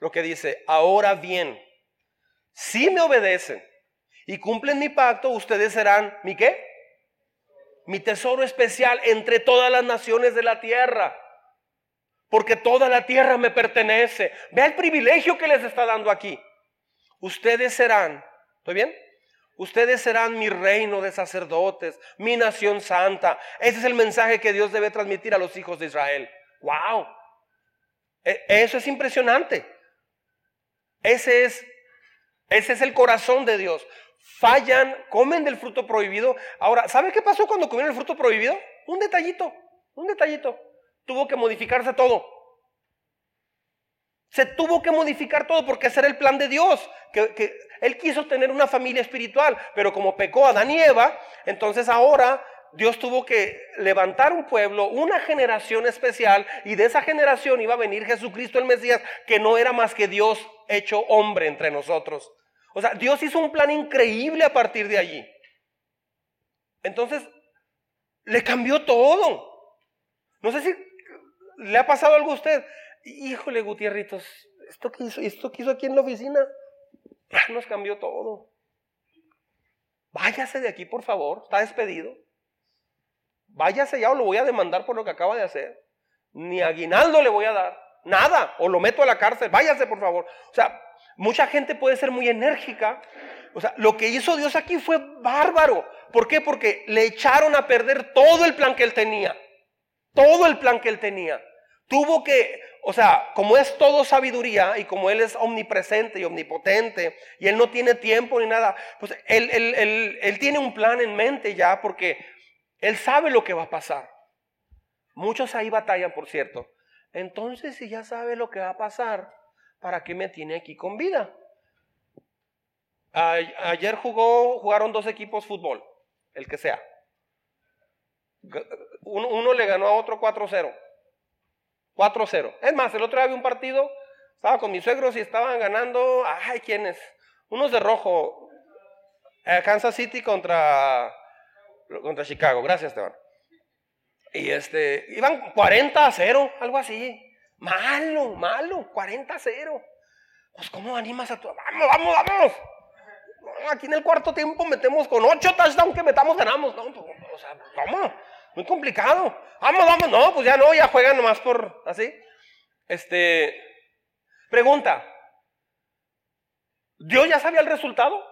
lo que dice, ahora bien, si me obedecen y cumplen mi pacto, ustedes serán mi qué? Mi tesoro especial entre todas las naciones de la tierra porque toda la tierra me pertenece. Vea el privilegio que les está dando aquí. Ustedes serán, ¿estoy bien? Ustedes serán mi reino de sacerdotes, mi nación santa. Ese es el mensaje que Dios debe transmitir a los hijos de Israel. ¡Wow! E, eso es impresionante. Ese es, ese es el corazón de Dios. Fallan, comen del fruto prohibido. Ahora, ¿sabe qué pasó cuando comieron el fruto prohibido? Un detallito, un detallito tuvo que modificarse todo. Se tuvo que modificar todo porque ese era el plan de Dios. Que, él quiso tener una familia espiritual, pero como pecó Adán y Eva, entonces ahora Dios tuvo que levantar un pueblo, una generación especial, y de esa generación iba a venir Jesucristo el Mesías, que no era más que Dios hecho hombre entre nosotros. O sea, Dios hizo un plan increíble a partir de allí. Entonces, le cambió todo. No sé si ¿Le ha pasado algo a usted? Híjole, Gutierritos, ¿esto que hizo, esto que hizo aquí en la oficina? Nos cambió todo. Váyase de aquí, por favor. Está despedido. Váyase ya o lo voy a demandar por lo que acaba de hacer. Ni aguinaldo le voy a dar. Nada. O lo meto a la cárcel. Váyase, por favor. O sea, mucha gente puede ser muy enérgica. O sea, lo que hizo Dios aquí fue bárbaro. ¿Por qué? Porque le echaron a perder todo el plan que él tenía. Todo el plan que él tenía tuvo que, o sea, como es todo sabiduría y como Él es omnipresente y omnipotente y Él no tiene tiempo ni nada, pues él, él, tiene un plan en mente ya porque Él sabe lo que va a pasar. Muchos ahí batallan, por cierto. Entonces, si ya sabe lo que va a pasar, ¿para qué me tiene aquí con vida? ayer jugó, jugaron dos equipos fútbol, el que sea. Uno, uno le ganó a otro 4-0. 4-0. Es más, el otro día había un partido, estaba con mis suegros y estaban ganando, ay, ¿quiénes? Unos de rojo. Eh, Kansas City contra, contra Chicago. Gracias, Esteban. Y este, iban 40 a 0, algo así. Malo, malo, 40 a 0. Pues, ¿cómo animas a tu. Vamos, vamos, vamos. Aquí en el cuarto tiempo metemos con 8 touchdowns que metamos, ganamos. No, pues, o sea, ¿cómo? Muy complicado. Vamos, vamos, no, pues ya no, ya juegan nomás por así. Este, pregunta. ¿Dios ya sabía el resultado?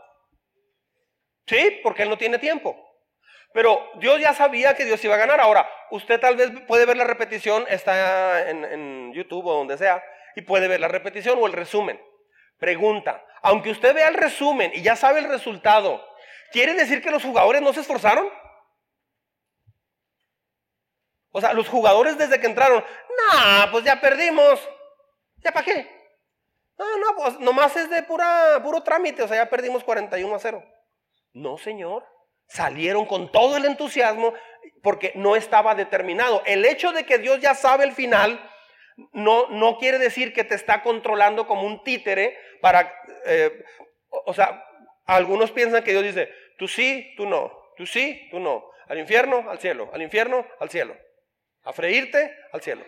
Sí, porque Él no tiene tiempo. Pero Dios ya sabía que Dios iba a ganar. Ahora, usted tal vez puede ver la repetición, está en, YouTube o donde sea, y puede ver la repetición o el resumen. Pregunta, aunque usted vea el resumen y ya sabe el resultado, ¿quiere decir que los jugadores no se esforzaron? O sea, los jugadores desde que entraron, no, pues ya perdimos. ¿Ya para qué? No, no, pues nomás es de pura, puro trámite, o sea, ya perdimos 41 a 0. No, señor. Salieron con todo el entusiasmo porque no estaba determinado. El hecho de que Dios ya sabe el final no, no quiere decir que te está controlando como un títere para, eh, o sea, algunos piensan que Dios dice, tú sí, tú no, tú sí, tú no, al infierno, al cielo, al infierno, al cielo a freírte al cielo.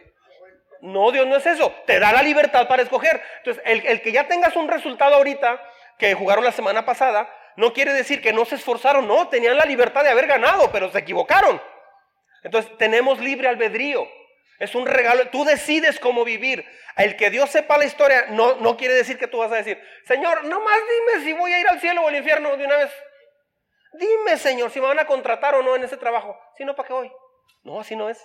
No, Dios no es eso. Te da la libertad para escoger. Entonces, el, que ya tengas un resultado ahorita, que jugaron la semana pasada, no quiere decir que no se esforzaron, no, tenían la libertad de haber ganado, pero se equivocaron. Entonces tenemos libre albedrío. Es un regalo. Tú decides cómo vivir. El que Dios sepa la historia no, quiere decir que tú vas a decir, Señor, nomás dime si voy a ir al cielo o al infierno de una vez. Dime, Señor, si me van a contratar o no en ese trabajo. Si no, ¿para qué voy? No, así no es.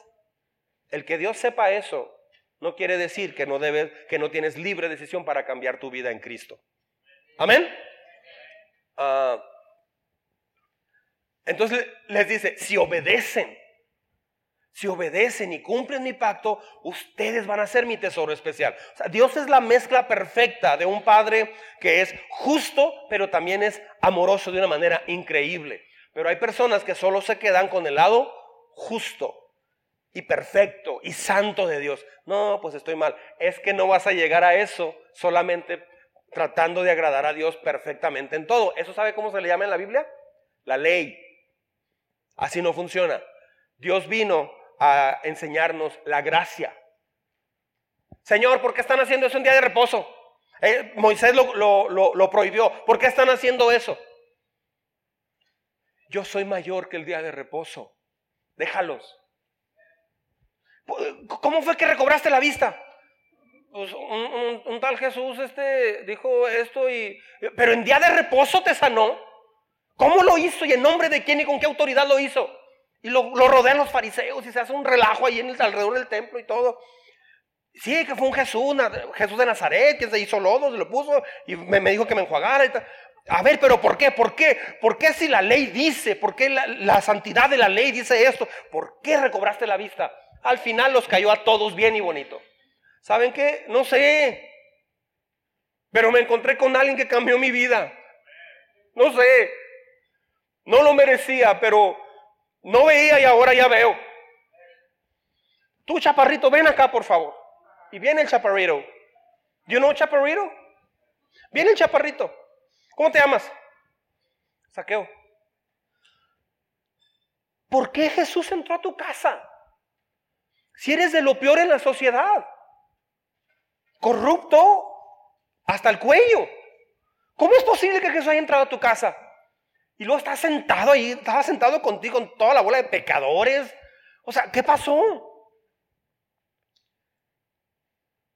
El que Dios sepa eso no quiere decir que no debes, que no tienes libre decisión para cambiar tu vida en Cristo. Amén. Ah, entonces les dice, si obedecen, si obedecen y cumplen mi pacto, ustedes van a ser mi tesoro especial. Dios es la mezcla perfecta de un padre que es justo, pero también es amoroso de una manera increíble. Pero hay personas que solo se quedan con el lado justo y perfecto y santo de Dios. No, pues estoy mal. Es que no vas a llegar a eso solamente tratando de agradar a Dios perfectamente en todo. ¿Eso sabe cómo se le llama en la Biblia? La ley. Así no funciona. Dios vino a enseñarnos la gracia. Señor, ¿por qué están haciendo eso en día de reposo? Eh, Moisés lo, lo prohibió. ¿Por qué están haciendo eso? Yo soy mayor que el día de reposo. Déjalos. ¿Cómo fue que recobraste la vista? Pues un, tal Jesús este dijo esto y pero en día de reposo te sanó. ¿Cómo lo hizo y en nombre de quién y con qué autoridad lo hizo? Y lo, rodean los fariseos y se hace un relajo ahí en el, alrededor del templo y todo. Sí, que fue un Jesús, Jesús de Nazaret, que se hizo lodo, se lo puso y me, dijo que me enjuagara y tal. A ver, pero ¿por qué? ¿Por qué? ¿Por qué si la ley dice? ¿Por qué la, santidad de la ley dice esto? ¿Por qué recobraste la vista? Al final los cayó a todos bien y bonito. ¿Saben qué? No sé. Pero me encontré con alguien que cambió mi vida. No sé. No lo merecía, pero no veía y ahora ya veo. Tú, chaparrito, ven acá, por favor. Y viene el chaparrito. ¿You know chaparrito? Viene el chaparrito. ¿Cómo te llamas? Saqueo. ¿Por qué Jesús entró a tu casa? Si eres de lo peor en la sociedad. Corrupto hasta el cuello. ¿Cómo es posible que Jesús haya entrado a tu casa? Y luego está sentado ahí, estaba sentado contigo con toda la bola de pecadores. O sea, ¿qué pasó?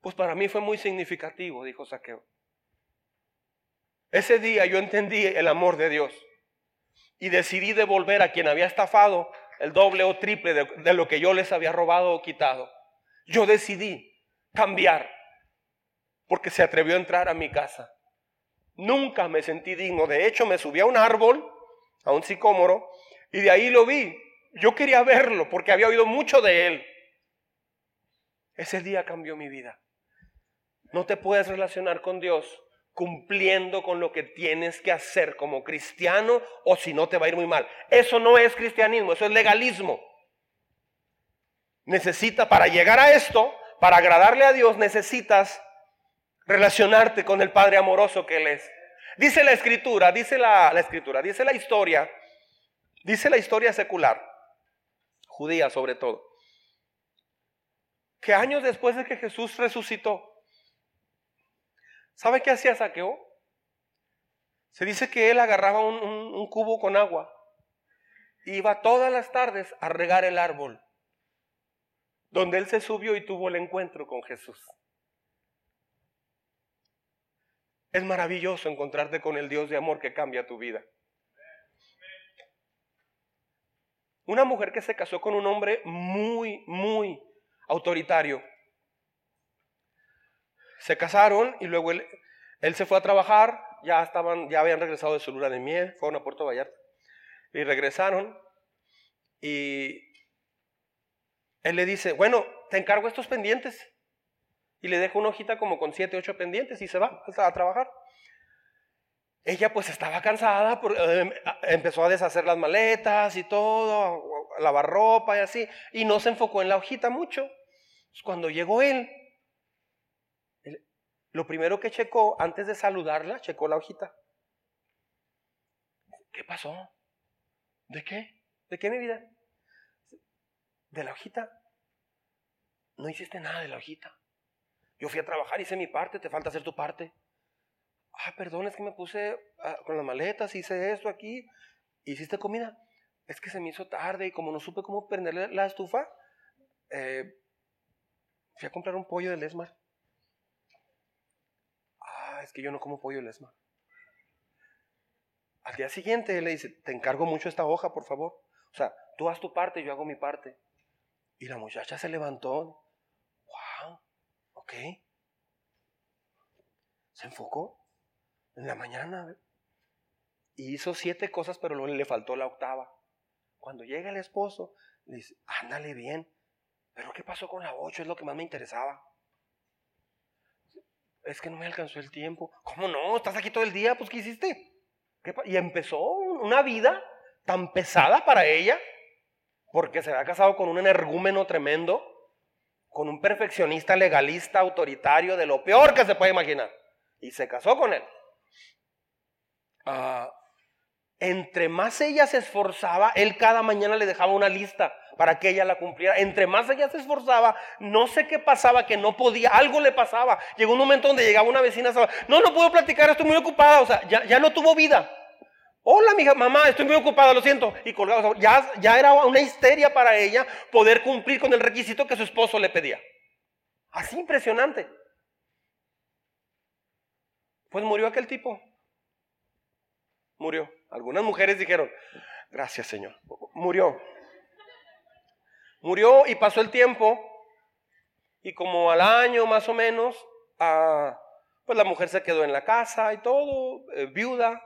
Pues para mí fue muy significativo, dijo Saqueo. Ese día yo entendí el amor de Dios y decidí devolver a quien había estafado el doble o triple de, lo que yo les había robado o quitado. Yo decidí cambiar porque se atrevió a entrar a mi casa. Nunca me sentí digno. De hecho, me subí a un árbol, a un sicómoro, y de ahí lo vi. Yo quería verlo porque había oído mucho de él. Ese día cambió mi vida. No te puedes relacionar con Dios cumpliendo con lo que tienes que hacer como cristiano o si no te va a ir muy mal. Eso no es cristianismo, eso es legalismo. Necesita, para llegar a esto, para agradarle a Dios, necesitas relacionarte con el Padre amoroso que Él es. Dice la escritura, dice la, escritura, dice la historia, dice la historia secular, judía sobre todo, que años después de que Jesús resucitó, ¿sabe qué hacía Saqueo? Se dice que él agarraba un, cubo con agua, iba todas las tardes a regar el árbol, donde él se subió y tuvo el encuentro con Jesús. Es maravilloso encontrarte con el Dios de amor que cambia tu vida. Una mujer que se casó con un hombre muy, muy autoritario. Se casaron y luego él, se fue a trabajar, ya estaban, ya habían regresado de su luna de miel, fueron a Puerto Vallarta y regresaron y él le dice, bueno, te encargo estos pendientes y le deja una hojita como con siete, ocho pendientes y se va a trabajar. Ella pues estaba cansada, em, empezó a deshacer las maletas y todo, lavar ropa y así, y no se enfocó en la hojita mucho. cuando llegó él, lo primero que checó, antes de saludarla, checó la hojita. ¿Qué pasó? ¿De qué? ¿De qué mi vida? De la hojita. No hiciste nada de la hojita. Yo fui a trabajar, hice mi parte, te falta hacer tu parte. Ah, perdón, es que me puse ah, con las maletas, hice esto aquí. ¿Hiciste comida? Es que se me hizo tarde y como no supe cómo prender la estufa, eh, fui a comprar un pollo del Esmar. Es que yo no como pollo del Esmar. Al día siguiente le dice, te encargo mucho esta hoja, por favor. O sea, tú haz tu parte, yo hago mi parte. Y la muchacha se levantó. Wow, ok. Se enfocó en la mañana. Y hizo siete cosas, pero le faltó la octava. Cuando llega el esposo, le dice, ándale bien. Pero ¿qué pasó con la ocho? Es lo que más me interesaba. Es que no me alcanzó el tiempo. ¿Cómo no? ¿Estás aquí todo el día? Pues ¿qué hiciste? y empezó una vida tan pesada para ella, porque se había casado con un energúmeno tremendo, con un perfeccionista legalista, autoritario, de lo peor que se puede imaginar. Y se casó con él. Ah, entre más ella se esforzaba, él cada mañana le dejaba una lista para que ella la cumpliera. Entre más ella se esforzaba, no sé qué pasaba, que no podía, algo le pasaba. Llegó un momento donde llegaba una vecina, no, no puedo platicar, estoy muy ocupada, o sea, ya, ya no tuvo vida. Hola, mi mamá, estoy muy ocupada, lo siento. Y colgado, ya, ya era una histeria para ella poder cumplir con el requisito que su esposo le pedía. Así impresionante. Pues murió aquel tipo. Murió. Algunas mujeres dijeron, gracias Señor. Murió. Murió y pasó el tiempo y como al año más o menos, ah, pues la mujer se quedó en la casa y todo, eh, viuda.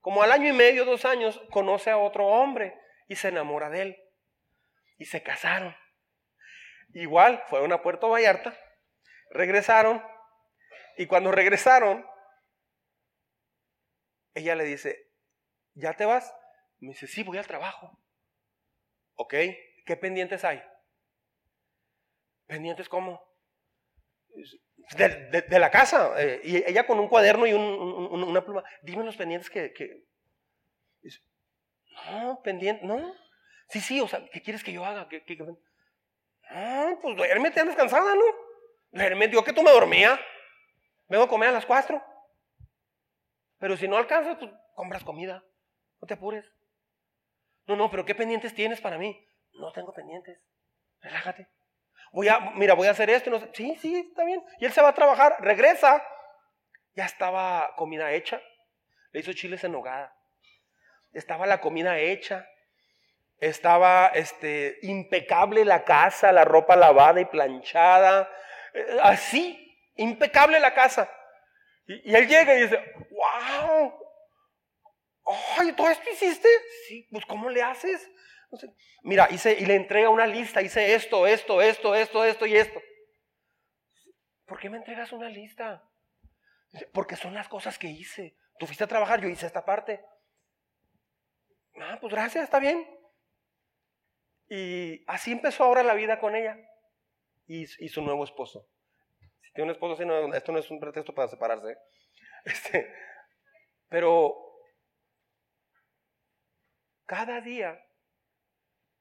Como al año y medio, dos años, conoce a otro hombre y se enamora de él. Y se casaron. Igual, fueron a Puerto Vallarta, regresaron y cuando regresaron, ella le dice, ¿ya te vas? Me dice, sí, voy al trabajo. Ok, ¿qué pendientes hay? ¿Pendientes cómo? De, la casa. Eh, y ella con un cuaderno y una pluma. Dime los pendientes que... no, pendiente, no. Sí, sí, o sea, ¿qué quieres que yo haga? ¿Qué, Ah, pues duérmete, descansada, ¿no? Duérmete, digo que tú me dormía. Vengo a comer a las cuatro. Pero si no alcanzas, pues compras comida. No te apures. No, no, pero ¿qué pendientes tienes para mí? No tengo pendientes. Relájate. Voy a, mira, voy a hacer esto. no. Sí, sí, está bien. Y él se va a trabajar, regresa. Ya estaba comida hecha. Le hizo chiles en nogada. Estaba la comida hecha. Estaba este, impecable la casa, la ropa lavada y planchada. Eh, así, impecable la casa. Y él llega y dice, wow, Ay, ¿todo esto hiciste? Sí, pues ¿cómo le haces? Mira, hice, y le entrega una lista, hice esto, esto, esto, esto, esto y esto. ¿Por qué me entregas una lista? Porque son las cosas que hice. Tú fuiste a trabajar, yo hice esta parte. Ah, pues gracias, está bien. Y así empezó ahora la vida con ella y, su nuevo esposo. Si tiene un esposo así, esto no es un pretexto para separarse. Este, pero cada día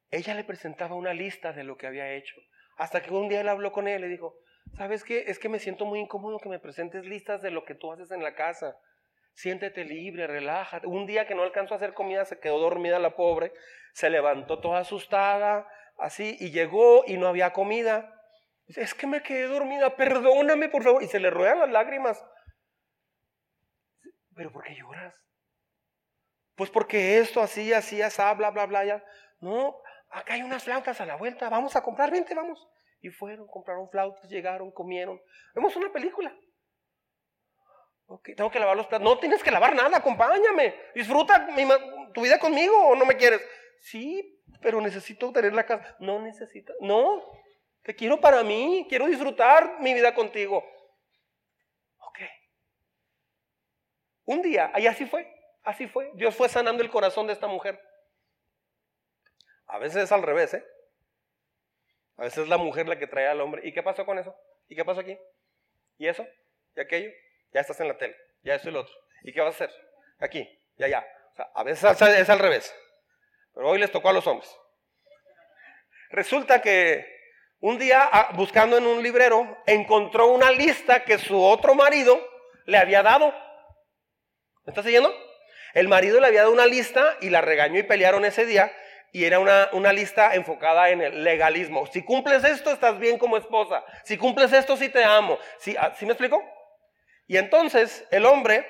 ella le presentaba una lista de lo que había hecho. Hasta que un día él habló con ella y le dijo, ¿sabes qué? Es que me siento muy incómodo que me presentes listas de lo que tú haces en la casa. Siéntete libre, relájate. Un día que no alcanzó a hacer comida, se quedó dormida la pobre, se levantó toda asustada, así, y llegó y no había comida. Es que me quedé dormida, perdóname por favor. Y se le ruedan las lágrimas. Pero ¿por qué lloras? Pues porque esto, así, así, así, bla, bla, bla, ya. No, acá hay unas flautas a la vuelta, vamos a comprar, vente, vamos. Y fueron, compraron flautas, llegaron, comieron. Vemos una película. Ok, tengo que lavar los platos. No tienes que lavar nada, acompáñame. Disfruta tu vida conmigo o no me quieres. Sí, pero necesito tener la casa. No necesito. No, te quiero para mí. Quiero disfrutar mi vida contigo. Ok. Un día, ahí así fue. Así fue. Dios fue sanando el corazón de esta mujer. A veces es al revés, ¿eh? A veces es la mujer la que trae al hombre. ¿Y qué pasó con eso? ¿Y qué pasó aquí? ¿Y eso? ¿Y aquello? Ya estás en la tele. Ya eso y lo otro. ¿Y qué vas a hacer? Aquí, ya, ya. O sea, a veces es al revés. Pero hoy les tocó a los hombres. Resulta que un día, ah, buscando en un librero, encontró una lista que su otro marido le había dado ¿Me estás siguiendo? El marido le había dado una lista y la regañó y pelearon ese día y era una, una, lista enfocada en el legalismo. Si cumples esto, estás bien como esposa. Si cumples esto, sí te amo. ¿Sí, ah, ¿sí me explico? Y entonces el hombre,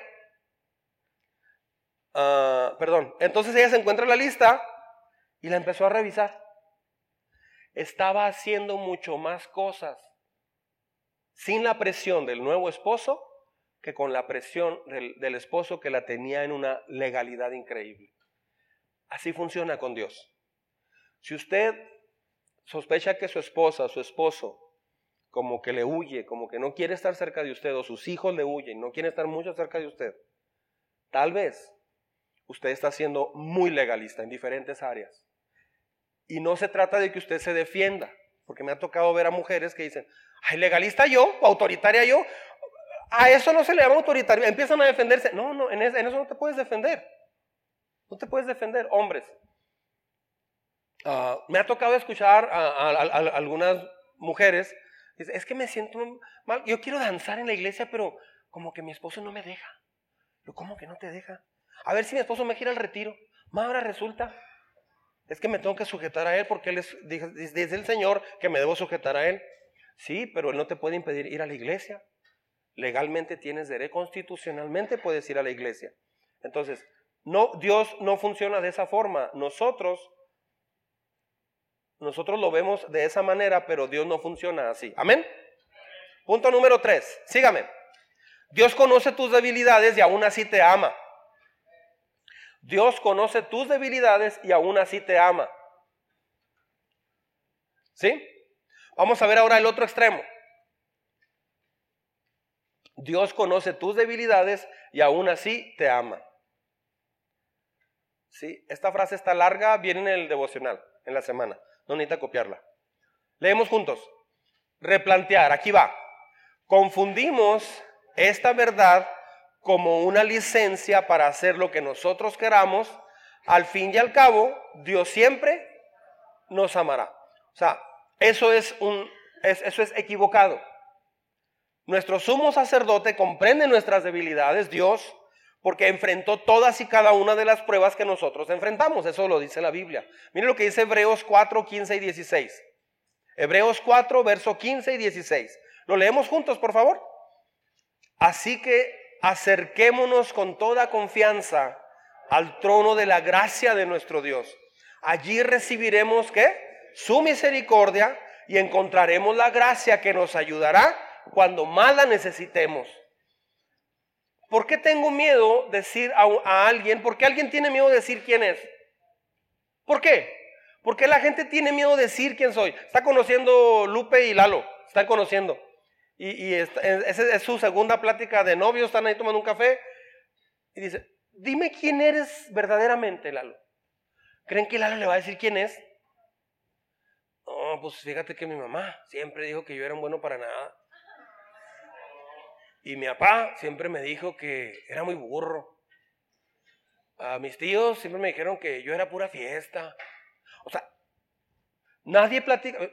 uh, perdón, entonces ella se encuentra en la lista y la empezó a revisar. Estaba haciendo mucho más cosas sin la presión del nuevo esposo que con la presión del, esposo que la tenía en una legalidad increíble. Así funciona con Dios. Si usted sospecha que su esposa, su esposo, como que le huye, como que no quiere estar cerca de usted, o sus hijos le huyen, no quieren estar mucho cerca de usted, tal vez usted está siendo muy legalista en diferentes áreas. Y no se trata de que usted se defienda, porque me ha tocado ver a mujeres que dicen, ay, legalista yo, autoritaria yo, a eso no se le llama autoritario, empiezan a defenderse. No, no, en eso, no te puedes defender. No te puedes defender, hombres. Ah, me ha tocado escuchar a, algunas mujeres, es que me siento mal, yo quiero danzar en la iglesia, pero como que mi esposo no me deja. ¿Cómo que no te deja? A ver si mi esposo me gira al retiro. Más ahora resulta, es que me tengo que sujetar a él porque él es, dice el Señor que me debo sujetar a él. Sí, pero él no te puede impedir ir a la iglesia. Legalmente tienes derecho, constitucionalmente puedes ir a la iglesia. Entonces, no, Dios no funciona de esa forma. Nosotros nosotros lo vemos de esa manera, pero Dios no funciona así. Amén. Punto número tres. Sígame. Dios conoce tus debilidades y aún así te ama. Dios conoce tus debilidades y aún así te ama. ¿Sí? Vamos a ver ahora el otro extremo. Dios conoce tus debilidades y aún así te ama. ¿Sí? Esta frase está larga, viene en el devocional, en la semana. No necesita copiarla. Leemos juntos. Replantear, aquí va. Confundimos esta verdad como una licencia para hacer lo que nosotros queramos. Al fin y al cabo, Dios siempre nos amará. O sea, eso es, un, eso es equivocado. Nuestro sumo sacerdote comprende nuestras debilidades, Dios, porque enfrentó todas y cada una de las pruebas que nosotros enfrentamos. Eso lo dice la Biblia. Miren lo que dice Hebreos 4, 15 y 16. Hebreos 4, verso 15 y 16. Lo leemos juntos, por favor. Así que acerquémonos con toda confianza al trono de la gracia de nuestro Dios. Allí recibiremos qué? Su misericordia y encontraremos la gracia que nos ayudará cuando más la necesitemos. ¿Por qué tengo miedo decir a, alguien? ¿Por qué alguien tiene miedo de decir quién es? ¿Por qué? Porque la gente tiene miedo de decir quién soy. Está conociendo Lupe y Lalo, están conociendo. Y, esa es, su segunda plática de novio, están ahí tomando un café. Y dice, dime quién eres verdaderamente, Lalo. ¿Creen que Lalo le va a decir quién es? No, pues fíjate que mi mamá siempre dijo que yo era un bueno para nada. Y mi papá siempre me dijo que era muy burro. Mis tíos siempre me dijeron que yo era pura fiesta. O sea, nadie platica.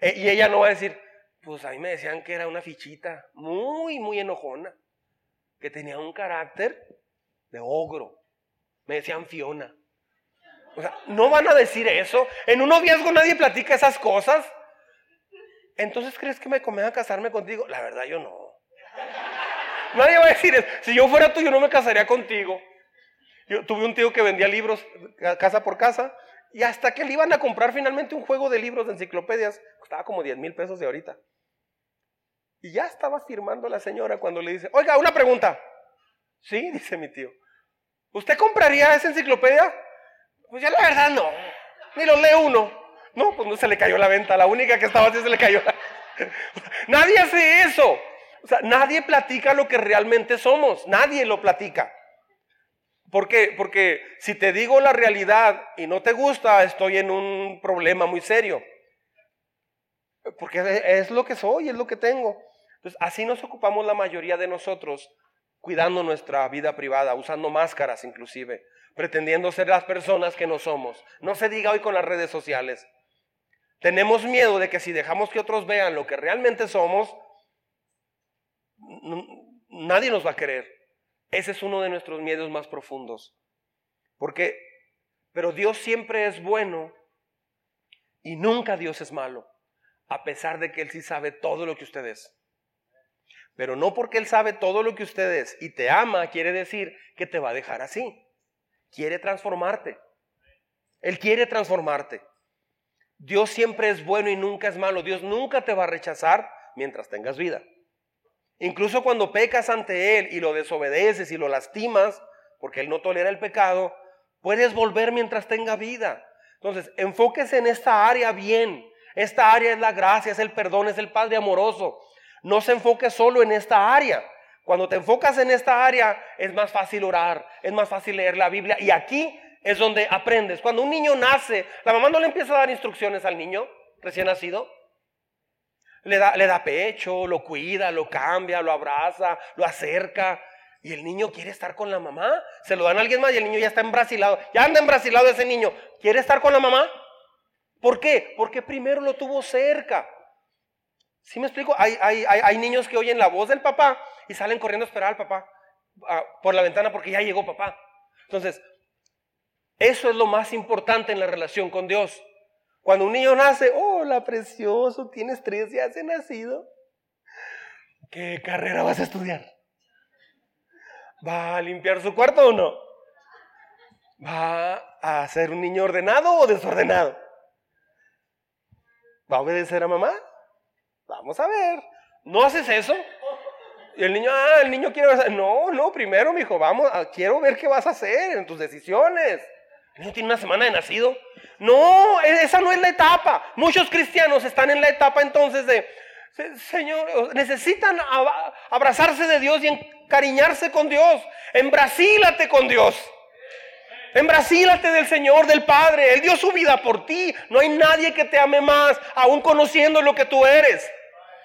Eh, y ella no va a decir, pues a mí me decían que era una fichita muy, muy enojona. Que tenía un carácter de ogro. Me decían Fiona. O sea, no van a decir eso. En un noviazgo nadie platica esas cosas. Entonces, ¿crees que me convenga casarme contigo? La verdad, yo no. Nadie va a decir, si yo fuera tú, yo no me casaría contigo. Yo tuve un tío que vendía libros casa por casa y hasta que le iban a comprar finalmente un juego de libros de enciclopedias, costaba como 10 mil pesos de ahorita. Y ya estaba firmando la señora cuando le dice, oiga, una pregunta. Sí, dice mi tío. ¿Usted compraría esa enciclopedia? Pues ya la verdad no. Ni lo lee uno. No, pues no se le cayó la venta. La única que estaba así se le cayó. Nadie hace eso. O sea, nadie platica lo que realmente somos, nadie lo platica. ¿Por qué? Porque si te digo la realidad y no te gusta, estoy en un problema muy serio. Porque es lo que soy, es lo que tengo. Entonces, así nos ocupamos la mayoría de nosotros, cuidando nuestra vida privada, usando máscaras inclusive, pretendiendo ser las personas que no somos. No se diga hoy con las redes sociales. Tenemos miedo de que si dejamos que otros vean lo que realmente somos, nadie nos va a querer. Ese es uno de nuestros miedos más profundos. Porque, pero Dios siempre es bueno y nunca Dios es malo, a pesar de que Él sí sabe todo lo que usted es. Pero no porque Él sabe todo lo que usted es y te ama, quiere decir que te va a dejar así. Quiere transformarte. Él quiere transformarte. Dios siempre es bueno y nunca es malo. Dios nunca te va a rechazar mientras tengas vida. Incluso cuando pecas ante Él y lo desobedeces y lo lastimas, porque Él no tolera el pecado, puedes volver mientras tenga vida. Entonces, enfóquese en esta área bien. Esta área es la gracia, es el perdón, es el Padre amoroso. No se enfoque solo en esta área. Cuando te enfocas en esta área, es más fácil orar, es más fácil leer la Biblia. Y aquí es donde aprendes. Cuando un niño nace, la mamá no le empieza a dar instrucciones al niño recién nacido. Le da, le da pecho, lo cuida, lo cambia, lo abraza, lo acerca. Y el niño quiere estar con la mamá. Se lo dan a alguien más y el niño ya está embrasilado. Ya anda embrasilado ese niño. ¿Quiere estar con la mamá? ¿Por qué? Porque primero lo tuvo cerca. ¿Sí me explico? Hay, hay, hay, niños que oyen la voz del papá y salen corriendo a esperar al papá por la ventana porque ya llegó papá. Entonces, eso es lo más importante en la relación con Dios. Cuando un niño nace, hola precioso, tienes tres días de nacido. ¿Qué carrera vas a estudiar? ¿Va a limpiar su cuarto o no? ¿Va a ser un niño ordenado o desordenado? ¿Va a obedecer a mamá? Vamos a ver. ¿No haces eso? Y el niño, ah, el niño quiere... No, no, primero, mi hijo, vamos, quiero ver qué vas a hacer en tus decisiones. ¿No tiene una semana de nacido? No, e-, esa no es la etapa. Muchos cristianos están en la etapa entonces de, Señor, necesitan abrazarse de Dios y encariñarse con Dios. Embrasílate con Dios. Embrasílate del Señor, del Padre. Él dio su vida por ti. No hay nadie que te ame más, aún conociendo lo que tú eres.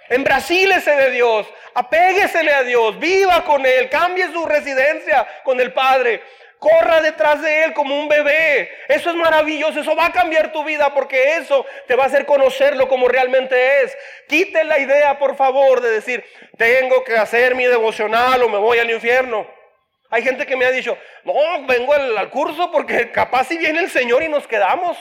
Embrasílese de Dios. Apéguesele a Dios. Viva con Él. Cambie su residencia con el Padre. Corra detrás de Él como un bebé. Eso es maravilloso. Eso va a cambiar tu vida porque eso te va a hacer conocerlo como realmente es. Quite la idea, por favor, de decir, tengo que hacer mi devocional o me voy al infierno. Hay gente que me ha dicho, no, vengo al, curso porque capaz si viene el Señor y nos quedamos.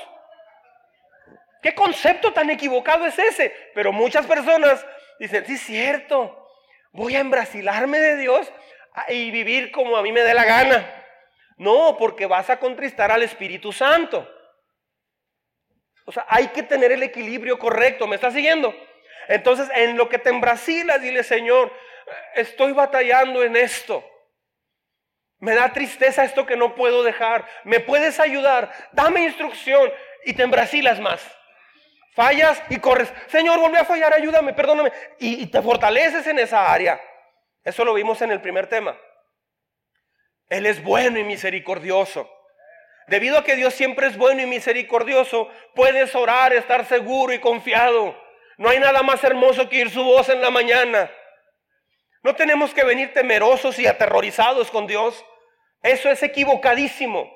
¿Qué concepto tan equivocado es ese? Pero muchas personas dicen, sí, es cierto, voy a embrasilarme de Dios y vivir como a mí me dé la gana. No, porque vas a contristar al Espíritu Santo. O sea, hay que tener el equilibrio correcto. ¿Me estás siguiendo? Entonces, en lo que te embrasilas, dile, Señor, estoy batallando en esto. Me da tristeza esto que no puedo dejar. ¿Me puedes ayudar? Dame instrucción y te embrasilas más. Fallas y corres. Señor, volví a fallar, ayúdame, perdóname. Y, y te fortaleces en esa área. Eso lo vimos en el primer tema. Él es bueno y misericordioso. Debido a que Dios siempre es bueno y misericordioso, puedes orar, estar seguro y confiado. No hay nada más hermoso que oír su voz en la mañana. No tenemos que venir temerosos y aterrorizados con Dios. Eso es equivocadísimo.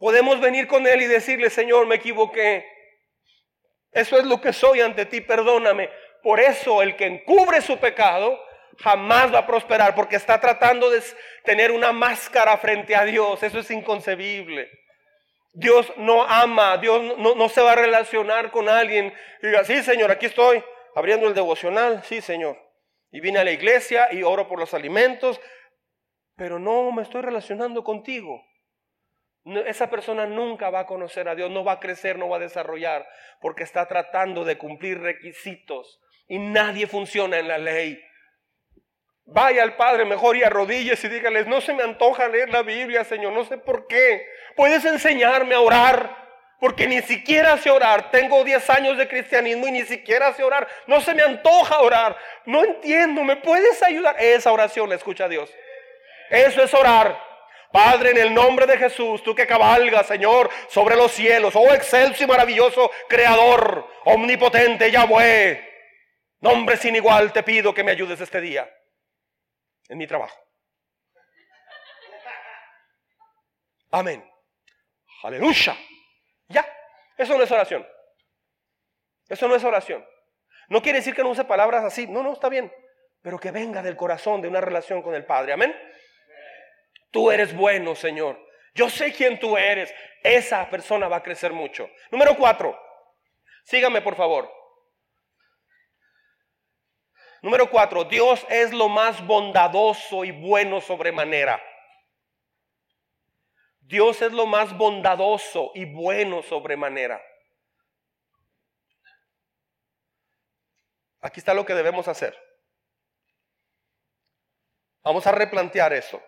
Podemos venir con Él y decirle, Señor, me equivoqué. Eso es lo que soy ante ti, perdóname. Por eso el que encubre su pecado jamás va a prosperar porque está tratando de tener una máscara frente a Dios. Eso es inconcebible. Dios no ama, Dios no, se va a relacionar con alguien y diga, sí Señor, aquí estoy abriendo el devocional, sí Señor. Y vine a la iglesia y oro por los alimentos, pero no me estoy relacionando contigo. esa persona nunca va a conocer a Dios, no va a crecer, no va a desarrollar, porque está tratando de cumplir requisitos y nadie funciona en la ley. Vaya al Padre mejor y arrodilles y dígales, no se me antoja leer la Biblia, Señor, no sé por qué. Puedes enseñarme a orar, porque ni siquiera sé orar. Tengo 10 años de cristianismo y ni siquiera sé orar. No se me antoja orar. No entiendo, ¿me puedes ayudar? Esa oración la escucha Dios. Eso es orar. Padre, en el nombre de Jesús, tú que cabalgas, Señor, sobre los cielos, oh excelso y maravilloso Creador, omnipotente Yahweh, nombre sin igual, te pido que me ayudes este día en mi trabajo. Amén. Aleluya. Ya. Eso no es oración. Eso no es oración. No quiere decir que no use palabras así. No, no, está bien. Pero que venga del corazón de una relación con el Padre. Amén. Tú eres bueno, Señor. Yo sé quién tú eres. Esa persona va a crecer mucho. Número cuatro. Sígame, por favor. Número cuatro. Dios es lo más bondadoso y bueno sobremanera. Dios es lo más bondadoso y bueno sobremanera. Aquí está lo que debemos hacer. Vamos a replantear eso.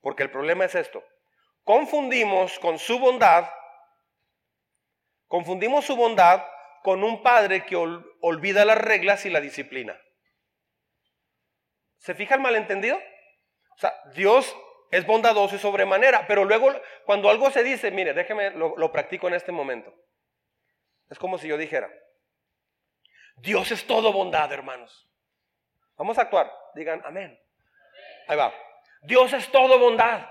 Porque el problema es esto. Confundimos con su bondad, confundimos su bondad con un padre que olvida las reglas y la disciplina. ¿Se fija el malentendido? O sea, Dios es bondadoso y sobremanera, pero luego cuando algo se dice, mire, déjeme, lo, lo practico en este momento. Es como si yo dijera, Dios es todo bondad, hermanos. Vamos a actuar. Digan amén. Ahí va. Dios es todo bondad.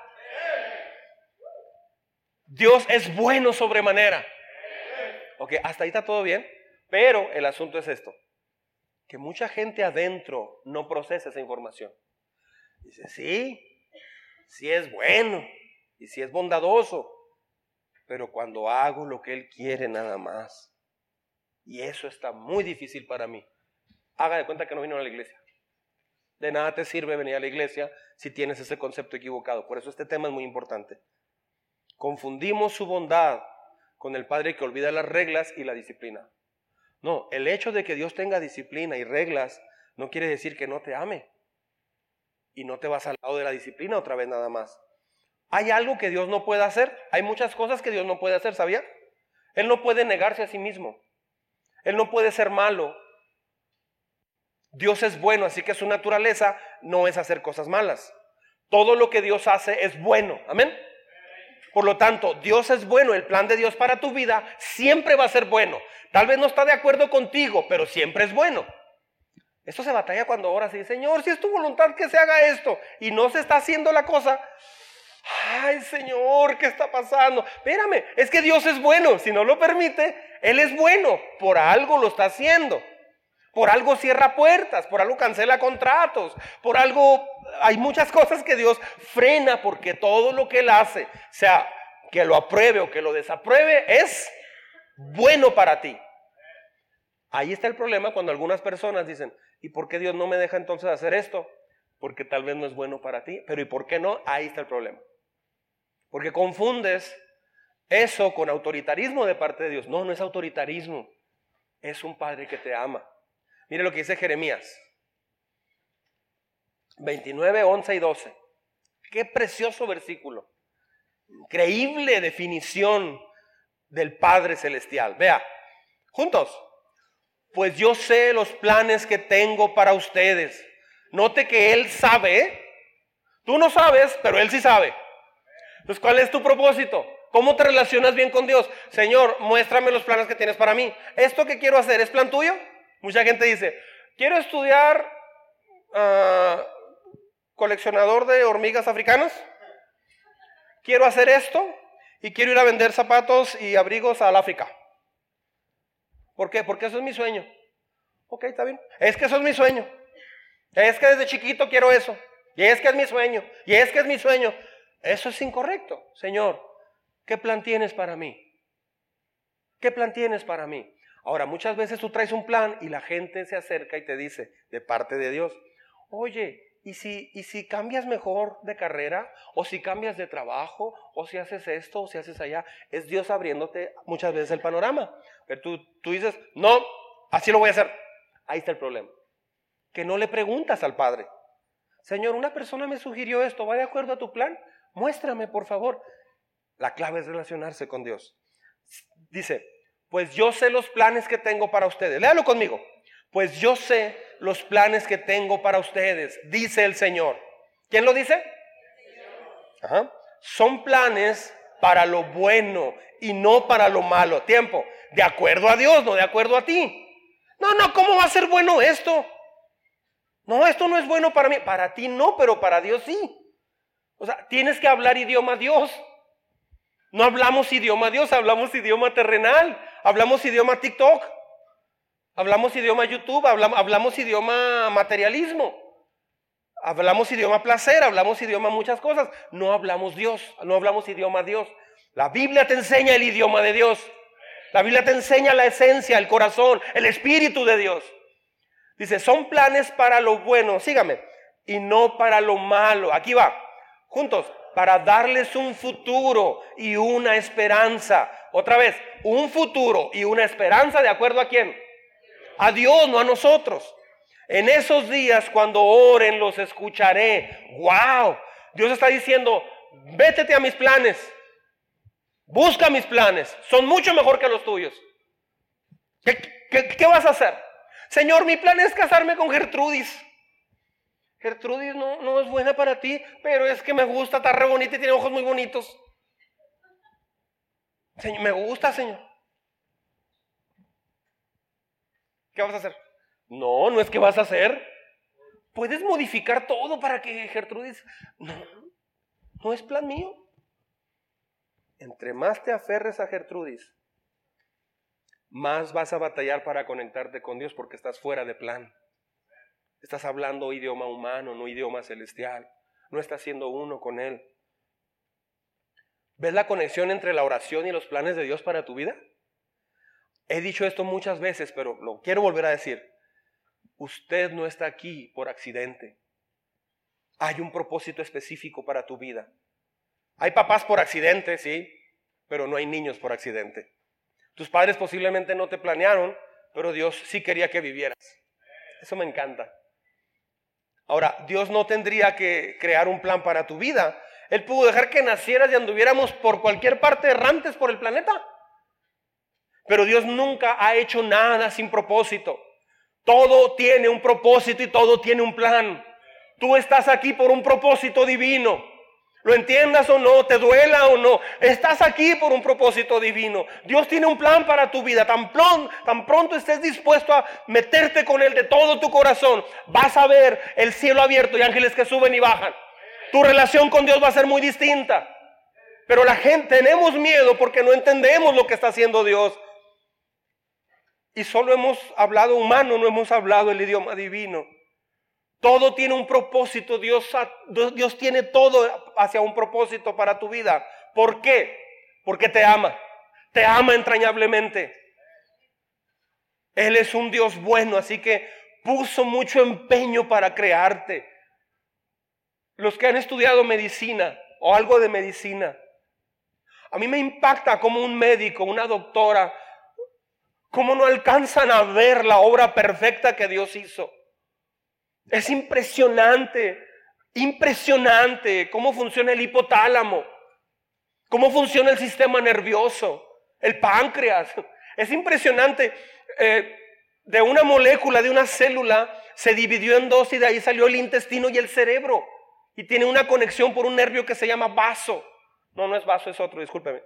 Dios es bueno sobremanera. Ok, hasta ahí está todo bien. Pero el asunto es esto. Que mucha gente adentro no procesa esa información. Dice, sí, sí es bueno y sí es bondadoso. Pero cuando hago lo que Él quiere nada más. Y eso está muy difícil para mí. Haga de cuenta que no vino a la iglesia. De nada te sirve venir a la iglesia si tienes ese concepto equivocado. Por eso este tema es muy importante. Confundimos su bondad con el Padre que olvida las reglas y la disciplina. No, el hecho de que Dios tenga disciplina y reglas no quiere decir que no te ame. Y no te vas al lado de la disciplina otra vez nada más. ¿Hay algo que Dios no puede hacer? Hay muchas cosas que Dios no puede hacer, ¿sabía? Él no puede negarse a sí mismo. Él no puede ser malo. Dios es bueno, así que su naturaleza no es hacer cosas malas. Todo lo que Dios hace es bueno. Amén. Por lo tanto, Dios es bueno, el plan de Dios para tu vida siempre va a ser bueno. Tal vez no está de acuerdo contigo, pero siempre es bueno. Esto se batalla cuando oras y dices, Señor, si es tu voluntad que se haga esto y no se está haciendo la cosa, ay Señor, ¿qué está pasando? Espérame, es que Dios es bueno, si no lo permite, Él es bueno, por algo lo está haciendo. Por algo cierra puertas, por algo cancela contratos, por algo hay muchas cosas que Dios frena porque todo lo que Él hace, sea que lo apruebe o que lo desapruebe, es bueno para ti. Ahí está el problema cuando algunas personas dicen, ¿y por qué Dios no me deja entonces hacer esto? Porque tal vez no es bueno para ti, pero ¿y por qué no? Ahí está el problema. Porque confundes eso con autoritarismo de parte de Dios. No, no es autoritarismo. Es un padre que te ama. Mire lo que dice Jeremías. 29, 11 y 12. Qué precioso versículo. Increíble definición del Padre Celestial. Vea, juntos. Pues yo sé los planes que tengo para ustedes. Note que Él sabe. Tú no sabes, pero Él sí sabe. Entonces, ¿cuál es tu propósito? ¿Cómo te relacionas bien con Dios? Señor, muéstrame los planes que tienes para mí. ¿Esto que quiero hacer es plan tuyo? Mucha gente dice, quiero estudiar ah, coleccionador de hormigas africanas. Quiero hacer esto y quiero ir a vender zapatos y abrigos al África. ¿Por qué? Porque eso es mi sueño. Ok, está bien. Es que eso es mi sueño. Es que desde chiquito quiero eso. Y es que es mi sueño. Y es que es mi sueño. Eso es incorrecto. Señor, ¿qué plan tienes para mí? ¿Qué plan tienes para mí? Ahora, muchas veces tú traes un plan y la gente se acerca y te dice, de parte de Dios, oye, ¿y si, ¿y si cambias mejor de carrera? ¿O si cambias de trabajo? ¿O si haces esto? ¿O si haces allá? Es Dios abriéndote muchas veces el panorama. Pero tú, tú dices, no, así lo voy a hacer. Ahí está el problema. Que no le preguntas al Padre. Señor, una persona me sugirió esto, ¿va de acuerdo a tu plan? Muéstrame, por favor. La clave es relacionarse con Dios. Dice, pues yo sé los planes que tengo para ustedes. Léalo conmigo. Pues yo sé los planes que tengo para ustedes, dice el Señor. ¿Quién lo dice? Ajá. Son planes para lo bueno y no para lo malo. Tiempo. De acuerdo a Dios, no de acuerdo a ti. No, no, ¿cómo va a ser bueno esto? No, esto no es bueno para mí. Para ti no, pero para Dios sí. O sea, tienes que hablar idioma Dios. No hablamos idioma Dios, hablamos idioma terrenal. Hablamos idioma TikTok. Hablamos idioma YouTube. Hablamos, hablamos idioma materialismo. Hablamos idioma placer, hablamos idioma muchas cosas. No hablamos Dios, no hablamos idioma Dios. La Biblia te enseña el idioma de Dios. La Biblia te enseña la esencia, el corazón, el espíritu de Dios. Dice, son planes para lo bueno, sígame, y no para lo malo. Aquí va, juntos, para darles un futuro y una esperanza. Otra vez, un futuro y una esperanza de acuerdo a quién? A Dios, no a nosotros. En esos días cuando oren los escucharé. ¡Wow! Dios está diciendo, vétete a mis planes. Busca mis planes. Son mucho mejor que los tuyos. ¿Qué, vas a hacer? Señor, mi plan es casarme con Gertrudis. Gertrudis no, no es buena para ti, pero es que me gusta, está re bonita y tiene ojos muy bonitos. Me gusta, Señor. ¿Qué vas a hacer? No, no es que vas a hacer. Puedes modificar todo para que Gertrudis... No, no es plan mío. Entre más te aferres a Gertrudis, más vas a batallar para conectarte con Dios porque estás fuera de plan. Estás hablando idioma humano, no idioma celestial. No estás siendo uno con Él. ¿Ves la conexión entre la oración y los planes de Dios para tu vida? He dicho esto muchas veces, pero lo quiero volver a decir. Usted no está aquí por accidente. Hay un propósito específico para tu vida. Hay papás por accidente, sí, pero no hay niños por accidente. Tus padres posiblemente no te planearon, pero Dios sí quería que vivieras. Eso me encanta. Ahora, Dios no tendría que crear un plan para tu vida. Él pudo dejar que nacieras y anduviéramos por cualquier parte errantes por el planeta. Pero Dios nunca ha hecho nada sin propósito. Todo tiene un propósito y todo tiene un plan. Tú estás aquí por un propósito divino. Lo entiendas o no, te duela o no, estás aquí por un propósito divino. Dios tiene un plan para tu vida. Tan pronto, estés dispuesto a meterte con Él de todo tu corazón, vas a ver el cielo abierto y ángeles que suben y bajan. Tu relación con Dios va a ser muy distinta. Pero la gente tenemos miedo porque no entendemos lo que está haciendo Dios. Y solo hemos hablado humano, no hemos hablado el idioma divino. Todo tiene un propósito, Dios, Dios tiene todo hacia un propósito para tu vida. ¿Por qué? Porque te ama, te ama entrañablemente. Él es un Dios bueno, así que puso mucho empeño para crearte. Los que han estudiado medicina o algo de medicina, a mí me impacta como un médico, una doctora, cómo no alcanzan a ver la obra perfecta que Dios hizo. Es impresionante, impresionante cómo funciona el hipotálamo, cómo funciona el sistema nervioso, el páncreas. Es impresionante. Eh, de una molécula, de una célula, se dividió en dos y de ahí salió el intestino y el cerebro. Y tiene una conexión por un nervio que se llama vaso. No, no es vaso, es otro, discúlpeme.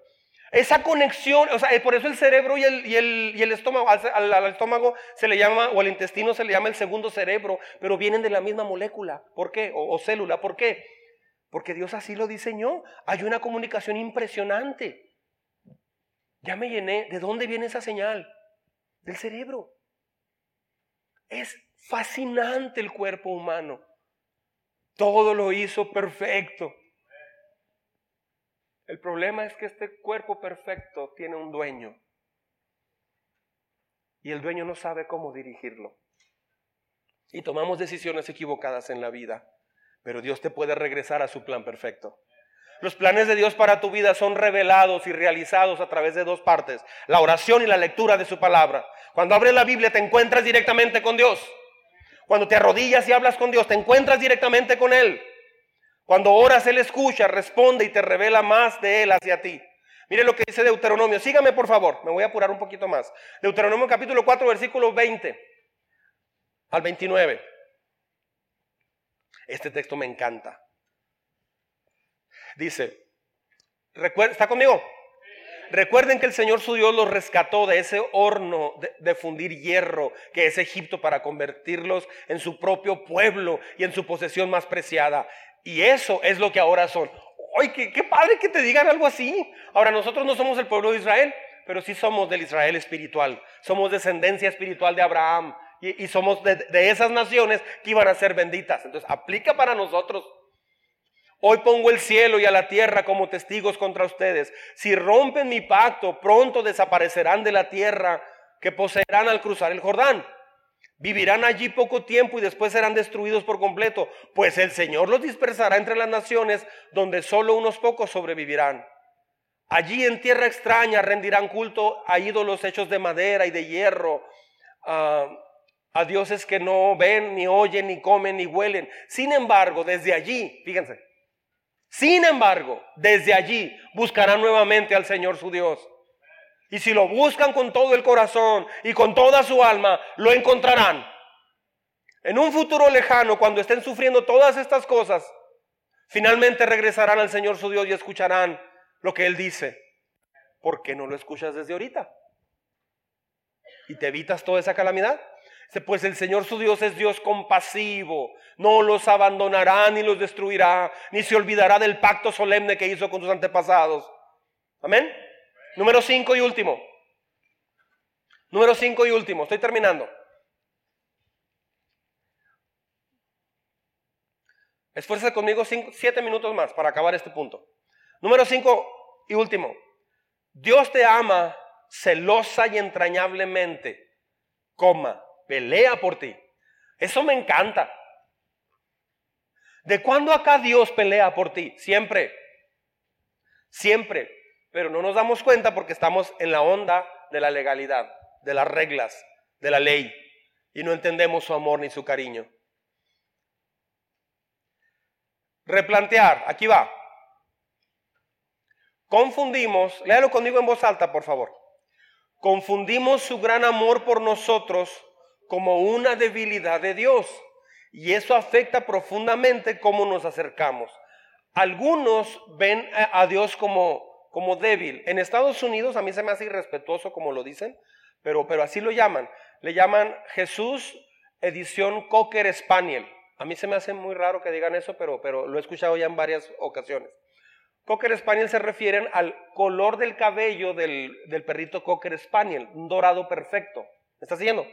Esa conexión, o sea, eh, por eso el cerebro y el, y el, estómago, al, estómago se le llama, o al intestino se le llama el segundo cerebro, pero vienen de la misma molécula. ¿Por qué? O, célula. ¿Por qué? Porque Dios así lo diseñó. Hay una comunicación impresionante. Ya me llené. ¿De dónde viene esa señal? Del cerebro. Es fascinante el cuerpo humano. Todo lo hizo perfecto. El problema es que este cuerpo perfecto tiene un dueño y el dueño no sabe cómo dirigirlo. Y tomamos decisiones equivocadas en la vida, pero Dios te puede regresar a su plan perfecto. Los planes de Dios para tu vida son revelados y realizados a través de dos partes, la oración y la lectura de su palabra. Cuando abres la Biblia te encuentras directamente con Dios. Cuando te arrodillas y hablas con Dios, te encuentras directamente con Él. Cuando oras, Él escucha, responde y te revela más de Él hacia ti. Mire lo que dice Deuteronomio. Sígame, por favor. Me voy a apurar un poquito más. Deuteronomio capítulo 4, versículo 20 al 29. Este texto me encanta. Dice, ¿está conmigo? Recuerden que el Señor su Dios los rescató de ese horno de, fundir hierro que es Egipto para convertirlos en su propio pueblo y en su posesión más preciada. Y eso es lo que ahora son. ¡Ay, qué, padre que te digan algo así! Ahora, nosotros no somos el pueblo de Israel, pero sí somos del Israel espiritual. Somos descendencia espiritual de Abraham y, somos de, de esas naciones que iban a ser benditas. Entonces, aplica para nosotros. Hoy pongo el cielo y a la tierra como testigos contra ustedes. Si rompen mi pacto, pronto desaparecerán de la tierra que poseerán al cruzar el Jordán. Vivirán allí poco tiempo y después serán destruidos por completo, pues el Señor los dispersará entre las naciones donde solo unos pocos sobrevivirán. Allí en tierra extraña rendirán culto a ídolos hechos de madera y de hierro, a, a dioses que no ven, ni oyen, ni comen, ni huelen. Sin embargo, desde allí, fíjense, sin embargo, desde allí buscarán nuevamente al Señor su Dios y si lo buscan con todo el corazón y con toda su alma, lo encontrarán. En un futuro lejano, cuando estén sufriendo todas estas cosas, finalmente regresarán al Señor su Dios y escucharán lo que Él dice. ¿Por qué no lo escuchas desde ahorita? ¿Y te evitas toda esa calamidad? Pues el Señor su Dios es Dios compasivo, no los abandonará ni los destruirá, ni se olvidará del pacto solemne que hizo con sus antepasados. Amén. Número 5 y último. Número 5 y último. Estoy terminando. Esfuerza conmigo 7 minutos más para acabar este punto. Número 5 y último. Dios te ama celosa y entrañablemente. Coma, pelea por ti. Eso me encanta. ¿De cuándo acá Dios pelea por ti? Siempre. Siempre pero no nos damos cuenta porque estamos en la onda de la legalidad, de las reglas, de la ley, y no entendemos su amor ni su cariño. Replantear, aquí va. Confundimos, léalo conmigo en voz alta, por favor. Confundimos su gran amor por nosotros como una debilidad de Dios. Y eso afecta profundamente cómo nos acercamos. Algunos ven a Dios como como débil. En Estados Unidos a mí se me hace irrespetuoso como lo dicen, pero, pero así lo llaman. Le llaman Jesús edición Cocker Spaniel. A mí se me hace muy raro que digan eso, pero, pero lo he escuchado ya en varias ocasiones. Cocker Spaniel se refieren al color del cabello del, perrito Cocker Spaniel, un dorado perfecto. ¿Me estás siguiendo?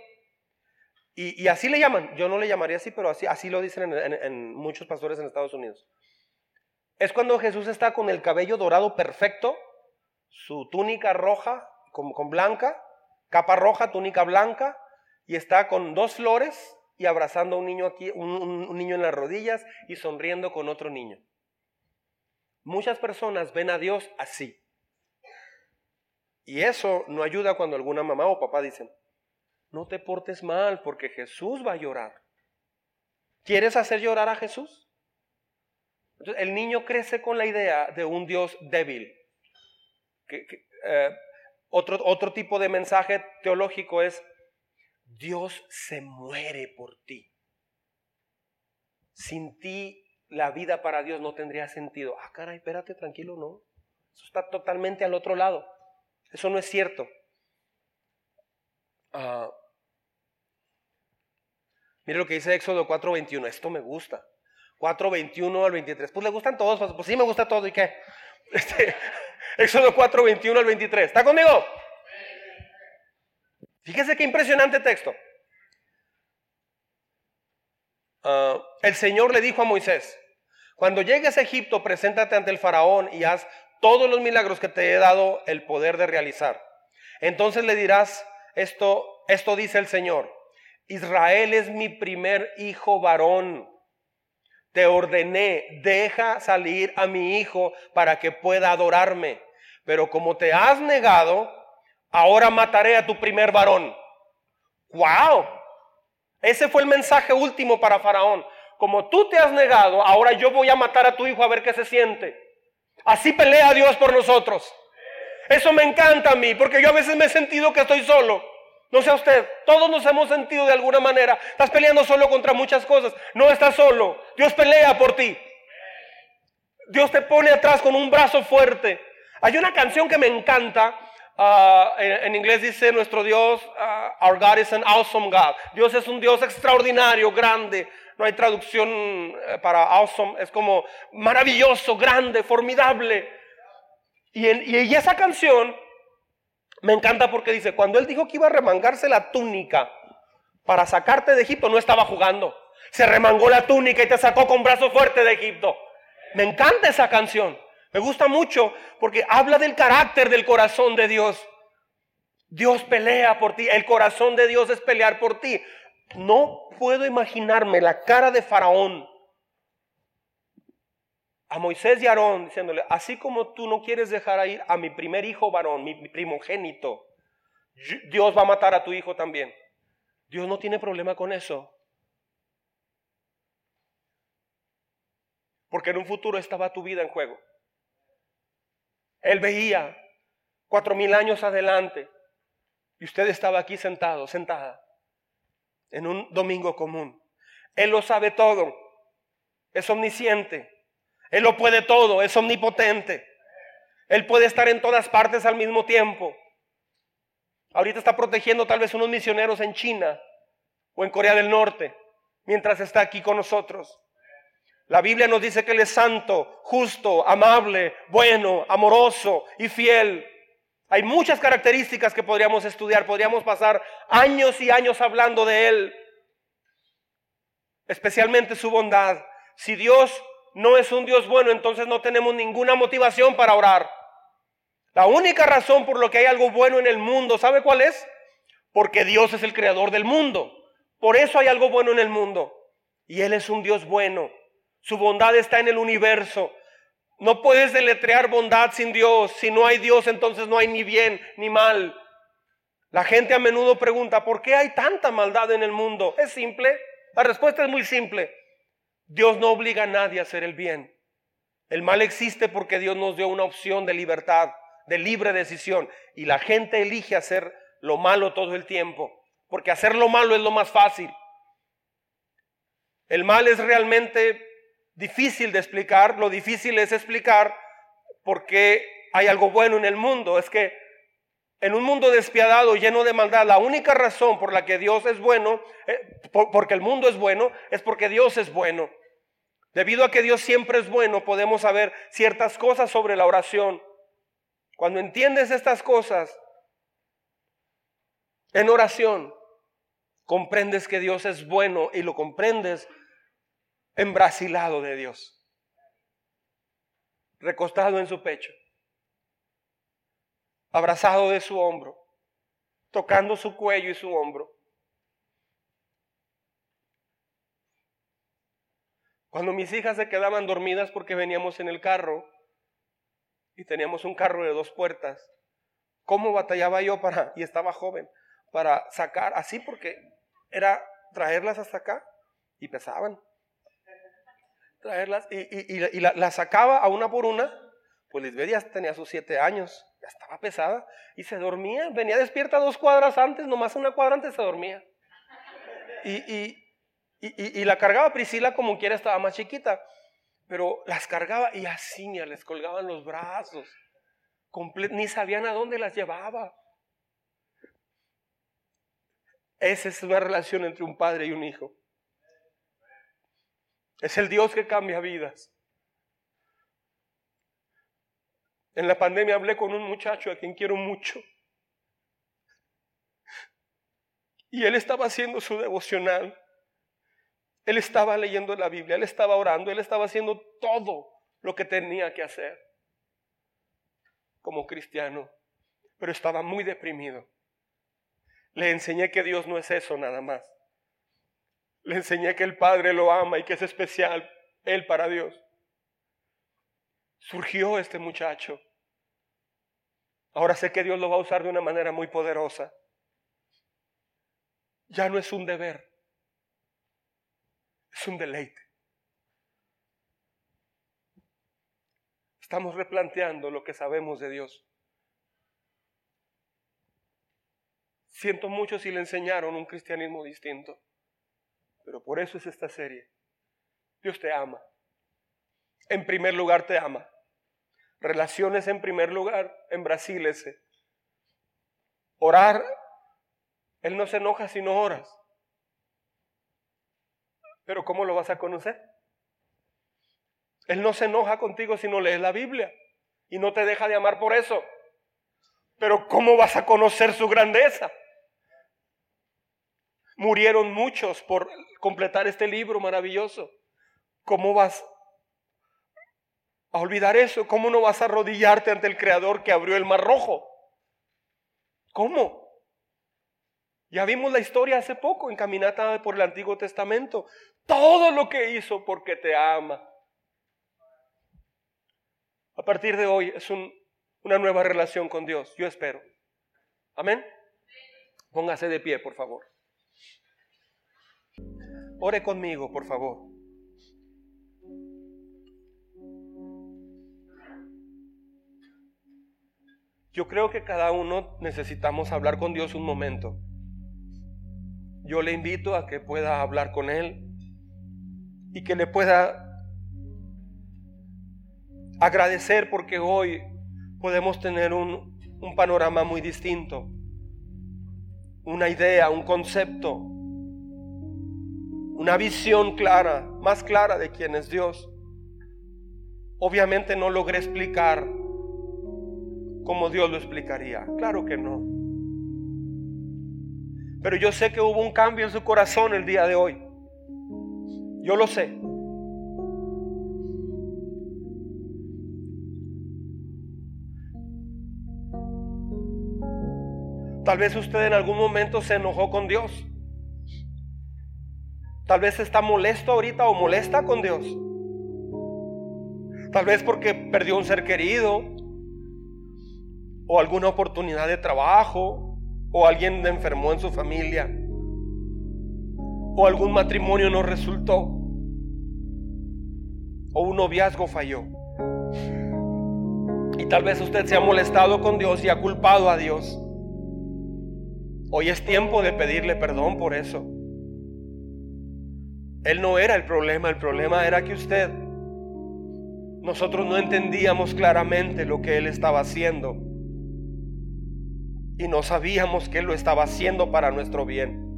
Y, así le llaman. Yo no le llamaría así, pero así, así lo dicen en muchos pastores en Estados Unidos es cuando Jesús está con el cabello dorado perfecto, su túnica roja con, con blanca, capa roja, túnica blanca, y está con dos flores y abrazando a un niño aquí, un, niño en las rodillas y sonriendo con otro niño. Muchas personas ven a Dios así. Y eso no ayuda cuando alguna mamá o papá dicen, no te portes mal porque Jesús va a llorar. ¿Quieres hacer llorar a Jesús? El niño crece con la idea de un Dios débil. Eh, otro, otro tipo de mensaje teológico es, Dios se muere por ti. Sin ti la vida para Dios no tendría sentido. Ah, caray, espérate, tranquilo, no. Eso está totalmente al otro lado. Eso no es cierto. Uh, mire lo que dice Éxodo 4:21. Esto me gusta. 4, 21 al 23. Pues le gustan todos, pues, pues sí me gusta todo y qué. Este, Éxodo 4, 21 al 23. ¿Está conmigo? Fíjese qué impresionante texto. Ah, el Señor le dijo a Moisés, cuando llegues a Egipto, preséntate ante el faraón y haz todos los milagros que te he dado el poder de realizar. Entonces le dirás, esto, esto dice el Señor, Israel es mi primer hijo varón te ordené, deja salir a mi hijo para que pueda adorarme. Pero como te has negado, ahora mataré a tu primer varón. ¡Wow! Ese fue el mensaje último para Faraón. Como tú te has negado, ahora yo voy a matar a tu hijo a ver qué se siente. Así pelea Dios por nosotros. Eso me encanta a mí, porque yo a veces me he sentido que estoy solo. No sea usted, todos nos hemos sentido de alguna manera. Estás peleando solo contra muchas cosas. No estás solo. Dios pelea por ti. Dios te pone atrás con un brazo fuerte. Hay una canción que me encanta. Ah, en, inglés dice nuestro Dios, ah, Our God is an awesome God. Dios es un Dios extraordinario, grande. No hay traducción eh, para awesome. Es como maravilloso, grande, formidable. Y, y esa canción me encanta porque dice, cuando él dijo que iba a remangarse la túnica para sacarte de Egipto no estaba jugando. Se remangó la túnica y te sacó con brazo fuerte de Egipto. Me encanta esa canción. Me gusta mucho porque habla del carácter del corazón de Dios. Dios pelea por ti. El corazón de Dios es pelear por ti. No puedo imaginarme la cara de Faraón a Moisés y Aarón diciéndole, así como tú no quieres dejar ir a mi primer hijo varón, mi primogénito, Dios va a matar a tu hijo también. Dios no tiene problema con eso. Porque en un futuro estaba tu vida en juego. Él veía cuatro mil años adelante y usted estaba aquí sentado, sentada, en un domingo común. Él lo sabe todo, es omnisciente, Él lo puede todo, es omnipotente. Él puede estar en todas partes al mismo tiempo. Ahorita está protegiendo tal vez unos misioneros en China o en Corea del Norte, mientras está aquí con nosotros. La Biblia nos dice que Él es santo, justo, amable, bueno, amoroso y fiel. Hay muchas características que podríamos estudiar, podríamos pasar años y años hablando de Él, especialmente su bondad. Si Dios no es un Dios bueno, entonces no tenemos ninguna motivación para orar. La única razón por lo que hay algo bueno en el mundo, ¿sabe cuál es? Porque Dios es el creador del mundo. Por eso hay algo bueno en el mundo. Y Él es un Dios bueno. Su bondad está en el universo. No puedes deletrear bondad sin Dios. Si no hay Dios, entonces no hay ni bien ni mal. La gente a menudo pregunta, ¿por qué hay tanta maldad en el mundo? Es simple. La respuesta es muy simple. Dios no obliga a nadie a hacer el bien. El mal existe porque Dios nos dio una opción de libertad de libre decisión. Y la gente elige hacer lo malo todo el tiempo, porque hacer lo malo es lo más fácil. El mal es realmente difícil de explicar, lo difícil es explicar por qué hay algo bueno en el mundo. Es que en un mundo despiadado, lleno de maldad, la única razón por la que Dios es bueno, eh, porque el mundo es bueno, es porque Dios es bueno. Debido a que Dios siempre es bueno, podemos saber ciertas cosas sobre la oración. Cuando entiendes estas cosas en oración, comprendes que Dios es bueno y lo comprendes embrasilado de Dios, recostado en su pecho, abrazado de su hombro, tocando su cuello y su hombro. Cuando mis hijas se quedaban dormidas porque veníamos en el carro, y teníamos un carro de dos puertas. ¿Cómo batallaba yo para, y estaba joven, para sacar así? Porque era traerlas hasta acá y pesaban. Traerlas y, y, la, sacaba a una por una. Pues Lisbeth ya tenía sus siete años, ya estaba pesada y se dormía. Venía despierta dos cuadras antes, nomás una cuadra antes se dormía. Y, y la cargaba Priscila como quiera, estaba más chiquita pero las cargaba y así les colgaban los brazos. ni sabían a dónde las llevaba. Esa es una relación entre un padre y un hijo. Es el Dios que cambia vidas. En la pandemia hablé con un muchacho a quien quiero mucho. Y él estaba haciendo su devocional. Él estaba leyendo la Biblia, él estaba orando, él estaba haciendo todo lo que tenía que hacer como cristiano, pero estaba muy deprimido. Le enseñé que Dios no es eso nada más. Le enseñé que el Padre lo ama y que es especial Él para Dios. Surgió este muchacho. Ahora sé que Dios lo va a usar de una manera muy poderosa. Ya no es un deber, es un deleite. Estamos replanteando lo que sabemos de Dios. Siento mucho si le enseñaron un cristianismo distinto, pero por eso es esta serie. Dios te ama. En primer lugar te ama. Relaciones en primer lugar, en Brasil ese. Orar, Él no se enoja si no oras. Pero ¿cómo lo vas a conocer? Él no se enoja contigo si no lees la Biblia y no te deja de amar por eso. Pero ¿cómo vas a conocer su grandeza? murieron muchos por completar este libro maravilloso. ¿Cómo vas a olvidar eso? ¿Cómo no vas a arrodillarte ante el Creador que abrió el mar rojo? ¿Cómo? Ya vimos la historia hace poco en Caminata por el Antiguo Testamento. Todo lo que hizo porque te ama. A partir de hoy es una nueva relación con Dios, yo espero. Amén. Póngase de pie, por favor. Ore conmigo, por favor. Yo creo que cada uno necesitamos hablar con Dios un momento. Yo le invito a que pueda hablar con Él y que le pueda agradecer porque hoy podemos tener un, un panorama muy distinto, una idea, un concepto, una visión clara, más clara de quién es Dios. Obviamente no logré explicar como Dios lo explicaría, claro que no. Pero yo sé que hubo un cambio en su corazón el día de hoy. Yo lo sé. Tal vez usted en algún momento se enojó con Dios. Tal vez está molesto ahorita o molesta con Dios. Tal vez porque perdió un ser querido o alguna oportunidad de trabajo o alguien enfermó en su familia, o algún matrimonio no resultó, o un noviazgo falló. Y tal vez usted se ha molestado con Dios y ha culpado a Dios. Hoy es tiempo de pedirle perdón por eso. Él no era el problema, el problema era que usted, nosotros no entendíamos claramente lo que Él estaba haciendo y no sabíamos que Él lo estaba haciendo para nuestro bien.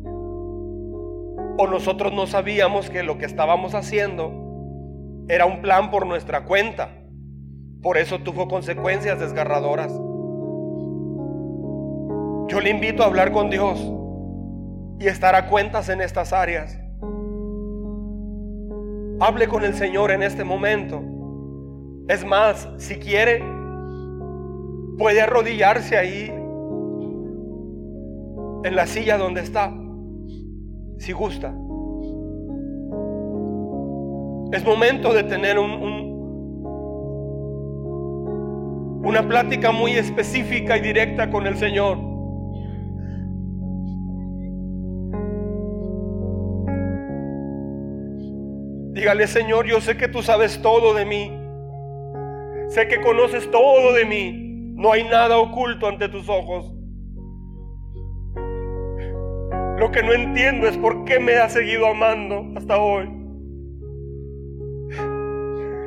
O nosotros no sabíamos que lo que estábamos haciendo era un plan por nuestra cuenta. Por eso tuvo consecuencias desgarradoras. Yo le invito a hablar con Dios y estar a cuentas en estas áreas. Hable con el Señor en este momento. Es más, si quiere, puede arrodillarse ahí en la silla donde está, si gusta. Es momento de tener un, una plática muy específica y directa con el Señor. Dígale, Señor, yo sé que tú sabes todo de mí. Sé que conoces todo de mí. No hay nada oculto ante tus ojos. Lo que no entiendo es por qué me ha seguido amando hasta hoy.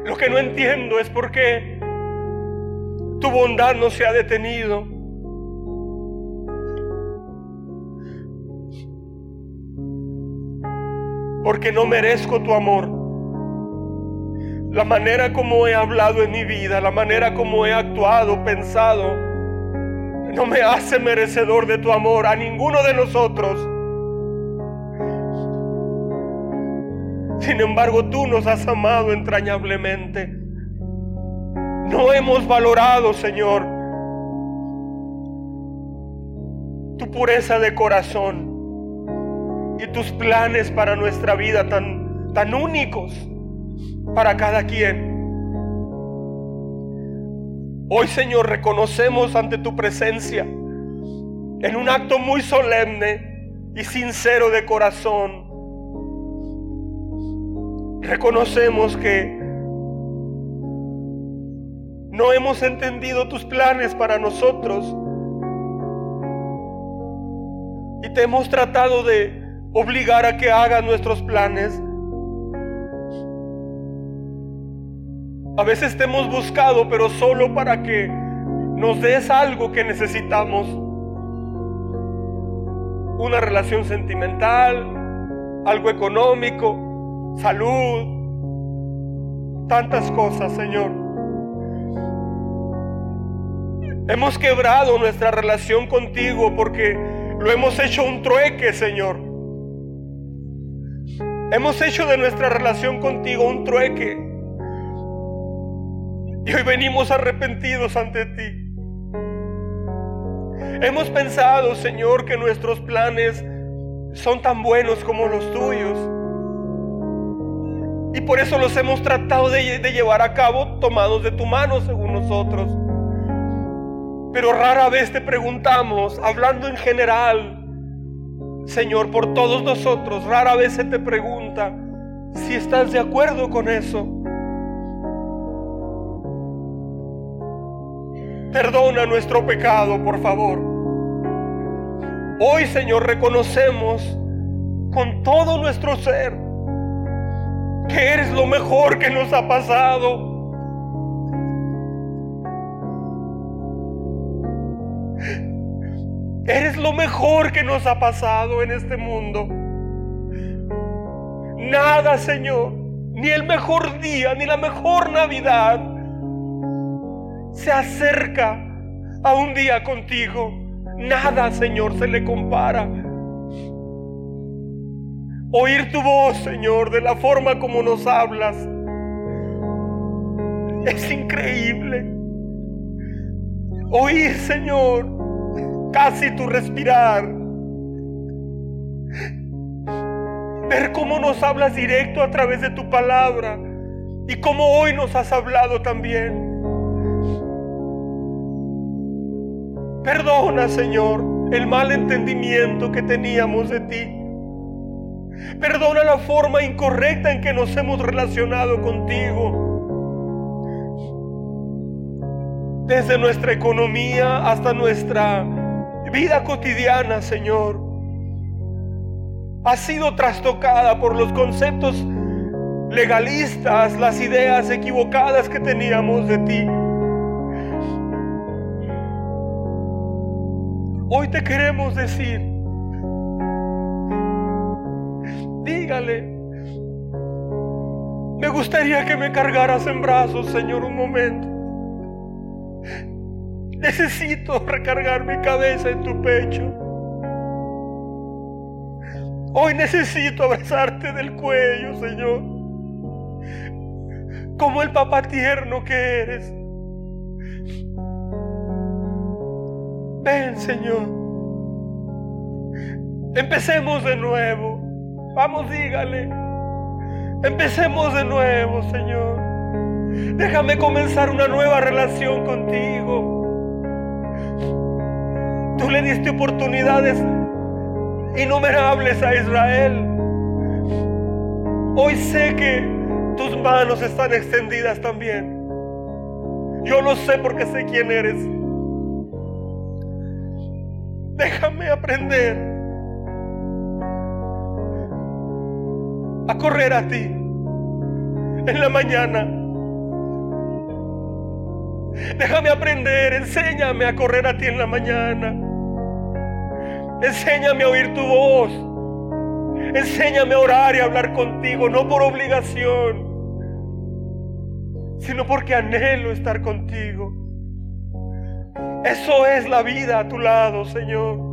Lo que no entiendo es por qué tu bondad no se ha detenido. Porque no merezco tu amor. La manera como he hablado en mi vida, la manera como he actuado, pensado, no me hace merecedor de tu amor a ninguno de nosotros. Sin embargo, tú nos has amado entrañablemente. No hemos valorado, Señor, tu pureza de corazón y tus planes para nuestra vida tan, tan únicos para cada quien. Hoy, Señor, reconocemos ante tu presencia en un acto muy solemne y sincero de corazón Reconocemos que no hemos entendido tus planes para nosotros y te hemos tratado de obligar a que hagas nuestros planes. A veces te hemos buscado, pero solo para que nos des algo que necesitamos. Una relación sentimental, algo económico, salud, tantas cosas, Señor. Hemos quebrado nuestra relación contigo porque lo hemos hecho un trueque, Señor. Hemos hecho de nuestra relación contigo un trueque. Y hoy venimos arrepentidos ante ti. Hemos pensado, Señor, que nuestros planes son tan buenos como los tuyos. Y por eso los hemos tratado de, llevar a cabo tomados de tu mano, según nosotros. Pero rara vez te preguntamos, hablando en general, Señor, por todos nosotros, rara vez se te pregunta si estás de acuerdo con eso. Perdona nuestro pecado, por favor. Hoy, Señor, reconocemos con todo nuestro ser que eres lo mejor que nos ha pasado. Eres lo mejor que nos ha pasado en este mundo. Nada, Señor, ni el mejor día, ni la mejor Navidad se acerca a un día contigo. Nada, Señor, se le compara. Oír tu voz, Señor, de la forma como nos hablas, es increíble. Oír, Señor, casi tu respirar. Ver cómo nos hablas directo a través de tu palabra y cómo hoy nos has hablado también. Perdona, Señor, el mal entendimiento que teníamos de ti. Perdona la forma incorrecta en que nos hemos relacionado contigo. Desde nuestra economía hasta nuestra vida cotidiana, Señor, ha sido trastocada por los conceptos legalistas, las ideas equivocadas que teníamos de ti. Hoy te queremos decir, dígale, me gustaría que me cargaras en brazos, Señor, un momento. Necesito recargar mi cabeza en tu pecho. Hoy necesito abrazarte del cuello, Señor. Como el papá tierno que eres. Ven, Señor. Empecemos de nuevo. Vamos, dígale. Empecemos de nuevo, Señor. Déjame comenzar una nueva relación contigo. Tú le diste oportunidades innumerables a Israel. Hoy sé que tus manos están extendidas también. Yo lo sé porque sé quién eres. Déjame aprender a correr a ti en la mañana Déjame aprender, enséñame a correr a ti en la mañana. Enséñame a oír tu voz. Enséñame a orar y a hablar contigo, no por obligación, sino porque anhelo estar contigo. Eso es la vida a tu lado, Señor.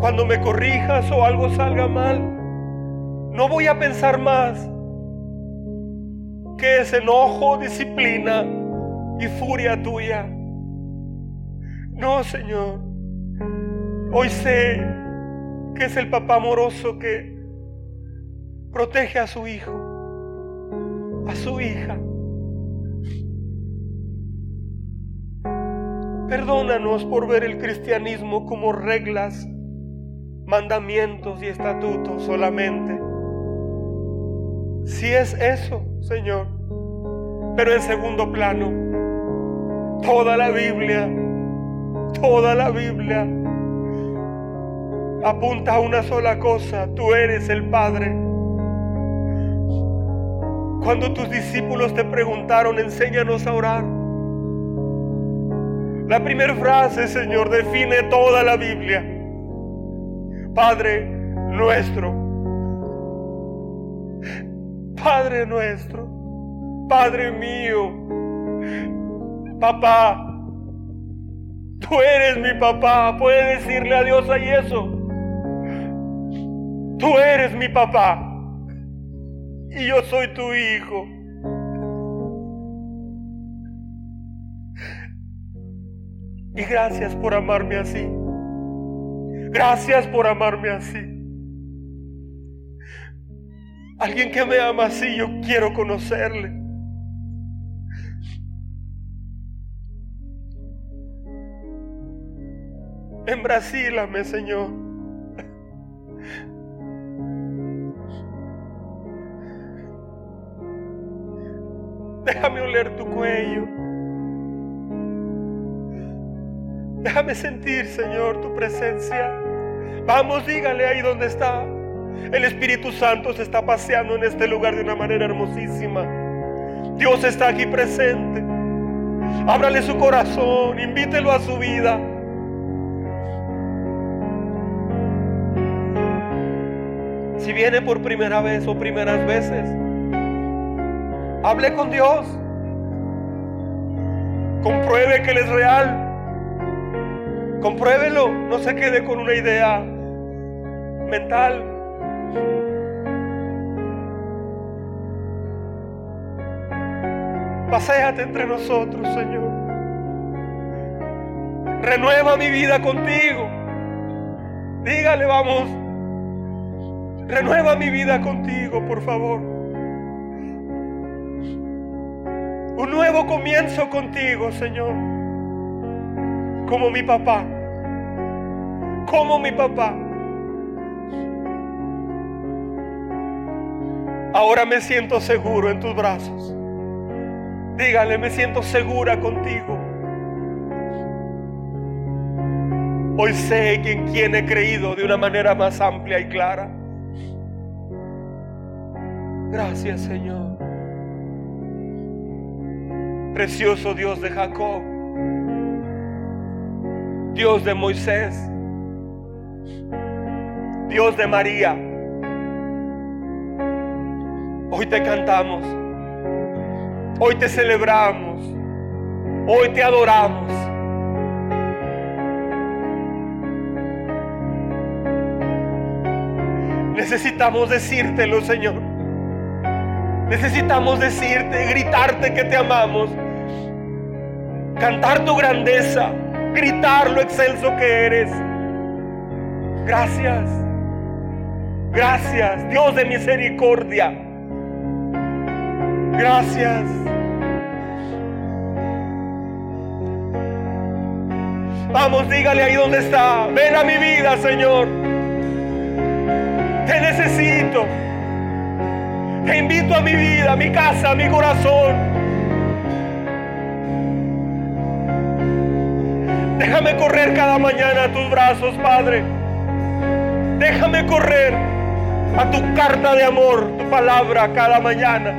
Cuando me corrijas o algo salga mal, no voy a pensar más que es enojo, disciplina y furia tuya. No, Señor. Hoy sé que es el papá amoroso que protege a su hijo, a su hija. Perdónanos por ver el cristianismo como reglas, mandamientos y estatutos solamente. Si es eso, Señor. Pero en segundo plano, toda la Biblia, toda la Biblia apunta a una sola cosa, tú eres el Padre. Cuando tus discípulos te preguntaron, enséñanos a orar. La primera frase, Señor, define toda la Biblia. Padre nuestro Padre nuestro, Padre mío, papá, Tú eres mi papá. Puede decirle a Dios ahí eso. Tú eres mi papá. Y yo soy tu hijo. Y gracias por amarme así. Gracias por amarme así. Alguien que me ama así, yo quiero conocerle. Amé Señor. Déjame oler tu cuello. Déjame sentir, Señor, tu presencia. Vamos, dígale ahí donde está. El Espíritu Santo se está paseando en este lugar de una manera hermosísima. Dios está aquí presente. Ábrale su corazón, invítelo a su vida. Si viene por primera vez o primeras veces, hable con Dios. Compruebe que Él es real. Compruébelo, no se quede con una idea mental. Paseate entre nosotros, Señor. Renueva mi vida contigo. Dígale, vamos. Renueva mi vida contigo, por favor. Un nuevo comienzo contigo, Señor. Como mi papá como mi papá. Ahora me siento seguro en tus brazos. Dígale, me siento segura contigo. Hoy sé en quién he creído de una manera más amplia y clara. Gracias Señor. Precioso Dios de Jacob. Dios de Moisés. Dios de María. Hoy te cantamos. Hoy te celebramos. Hoy te adoramos. Necesitamos decírtelo, Señor. Necesitamos decirte, gritarte que te amamos. Cantar tu grandeza, gritar lo excelso que eres. Gracias. Gracias, Dios de misericordia. Gracias. Vamos, dígale ahí donde está. Ven a mi vida, Señor. Te necesito. Te invito a mi vida, a mi casa, a mi corazón. Déjame correr cada mañana a tus brazos, Padre. Déjame correr a tu carta de amor, tu palabra cada mañana.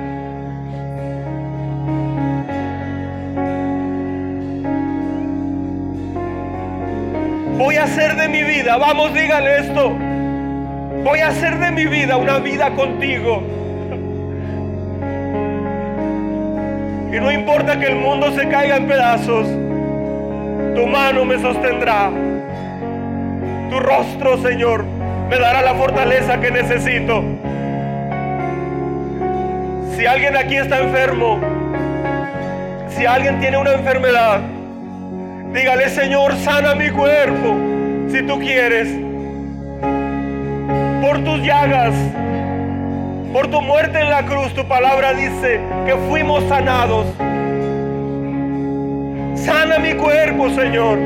Voy a hacer de mi vida, vamos, dígale esto. Voy a hacer de mi vida una vida contigo. Y no importa que el mundo se caiga en pedazos, tu mano me sostendrá. Tu rostro, Señor, me dará la fortaleza que necesito. Si alguien aquí está enfermo, si alguien tiene una enfermedad, dígale, Señor, sana mi cuerpo, si tú quieres. Por tus llagas, por tu muerte en la cruz, tu palabra dice que fuimos sanados. Sana mi cuerpo, Señor.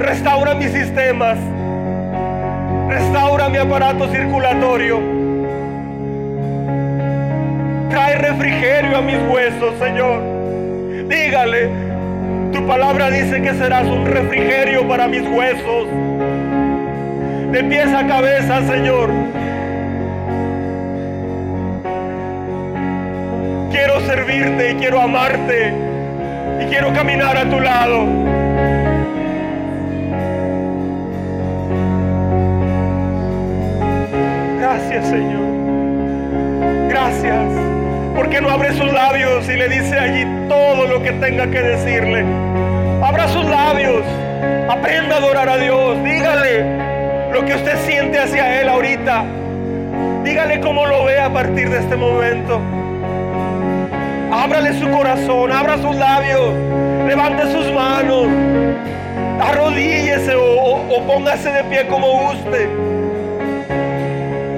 Restaura mis sistemas. Restaura mi aparato circulatorio. Trae refrigerio a mis huesos, Señor. Dígale, tu palabra dice que serás un refrigerio para mis huesos. De pies a cabeza, Señor. Quiero servirte y quiero amarte y quiero caminar a tu lado. Gracias, Señor. Gracias. Porque no abre sus labios y le dice allí todo lo que tenga que decirle. Abra sus labios. Aprenda a adorar a Dios. Dígale lo que usted siente hacia Él ahorita. Dígale cómo lo ve a partir de este momento. Ábrale su corazón, abra sus labios, levante sus manos, arrodíllese o, o póngase de pie como guste.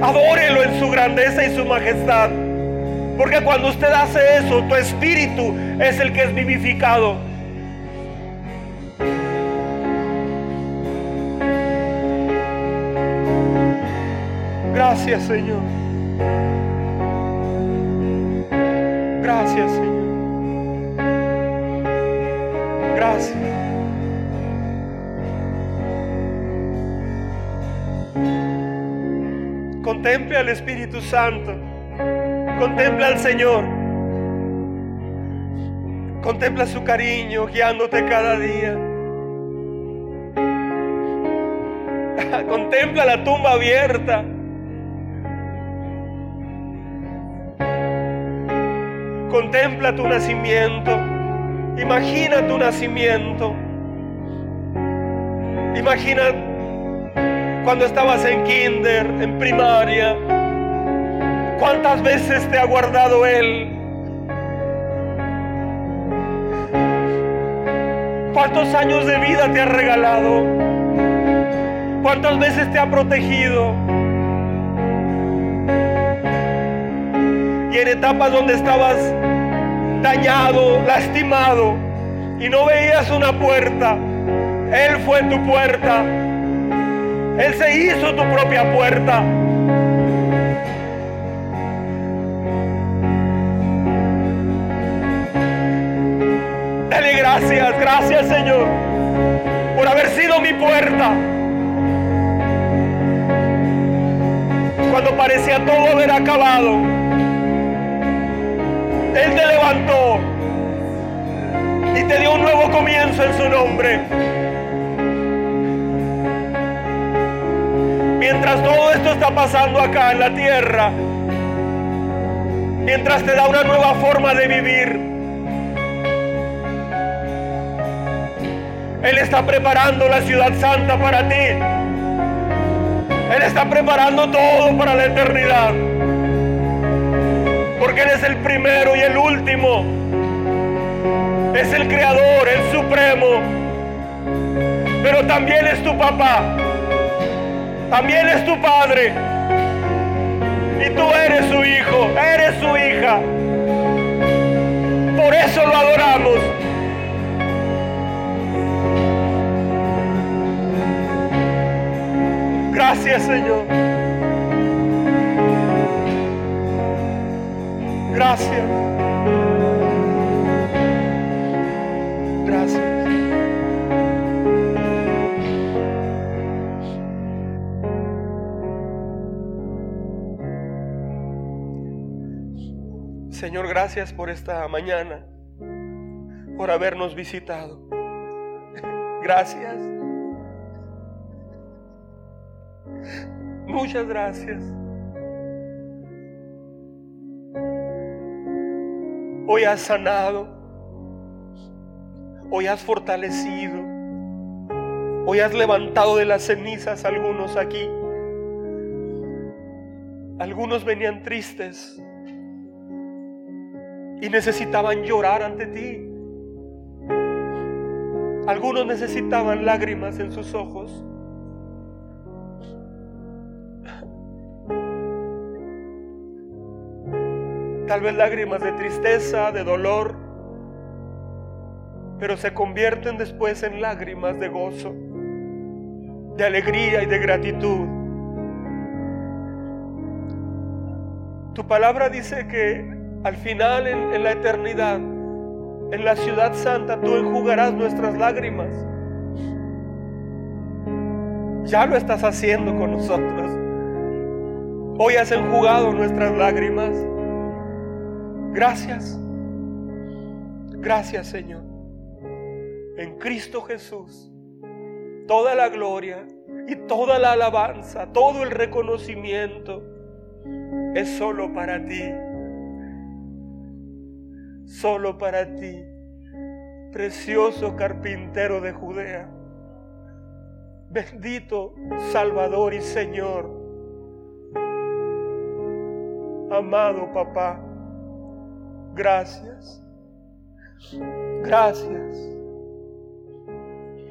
Adórelo en su grandeza y su majestad. Porque cuando usted hace eso, tu espíritu es el que es vivificado. Gracias, Señor. Gracias, Señor. Contemple al Espíritu Santo. Contempla al Señor. Contempla su cariño guiándote cada día. Contempla la tumba abierta. Contempla tu nacimiento. Imagina tu nacimiento. Imagina cuando estabas en kinder, en primaria. ¿Cuántas veces te ha guardado Él? ¿Cuántos años de vida te ha regalado? ¿Cuántas veces te ha protegido? y en etapas donde estabas dañado, lastimado y no veías una puerta, Él fue tu puerta. Él se hizo tu propia puerta. Dale gracias, gracias Señor, por haber sido mi puerta. Cuando parecía todo haber acabado. Él te levantó y te dio un nuevo comienzo en su nombre. Mientras todo esto está pasando acá en la tierra, mientras te da una nueva forma de vivir, Él está preparando la ciudad santa para ti. Él está preparando todo para la eternidad porque Él es el primero y el último. Es el creador, el supremo. Pero también es tu papá. También es tu padre. Y tú eres su hijo, eres su hija. Por eso lo adoramos. Gracias Señor. Gracias. Señor, gracias por esta mañana, por habernos visitado. Gracias. Muchas gracias. Hoy has sanado. Hoy has fortalecido. Hoy has levantado de las cenizas algunos aquí. Algunos venían tristes y necesitaban llorar ante ti. Algunos necesitaban lágrimas en sus ojos. tal vez lágrimas de tristeza, de dolor, pero se convierten después en lágrimas de gozo, de alegría y de gratitud. Tu palabra dice que al final, en, la eternidad, en la ciudad santa, tú enjugarás nuestras lágrimas. Ya lo estás haciendo con nosotros. Hoy has enjugado nuestras lágrimas. Gracias. Gracias Señor. En Cristo Jesús, toda la gloria y toda la alabanza, todo el reconocimiento es solo para ti. Solo para ti. precioso carpintero de Judea, bendito Salvador y Señor, amado papá, gracias, gracias.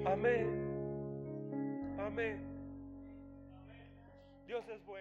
Amén, amén. Dios es bueno.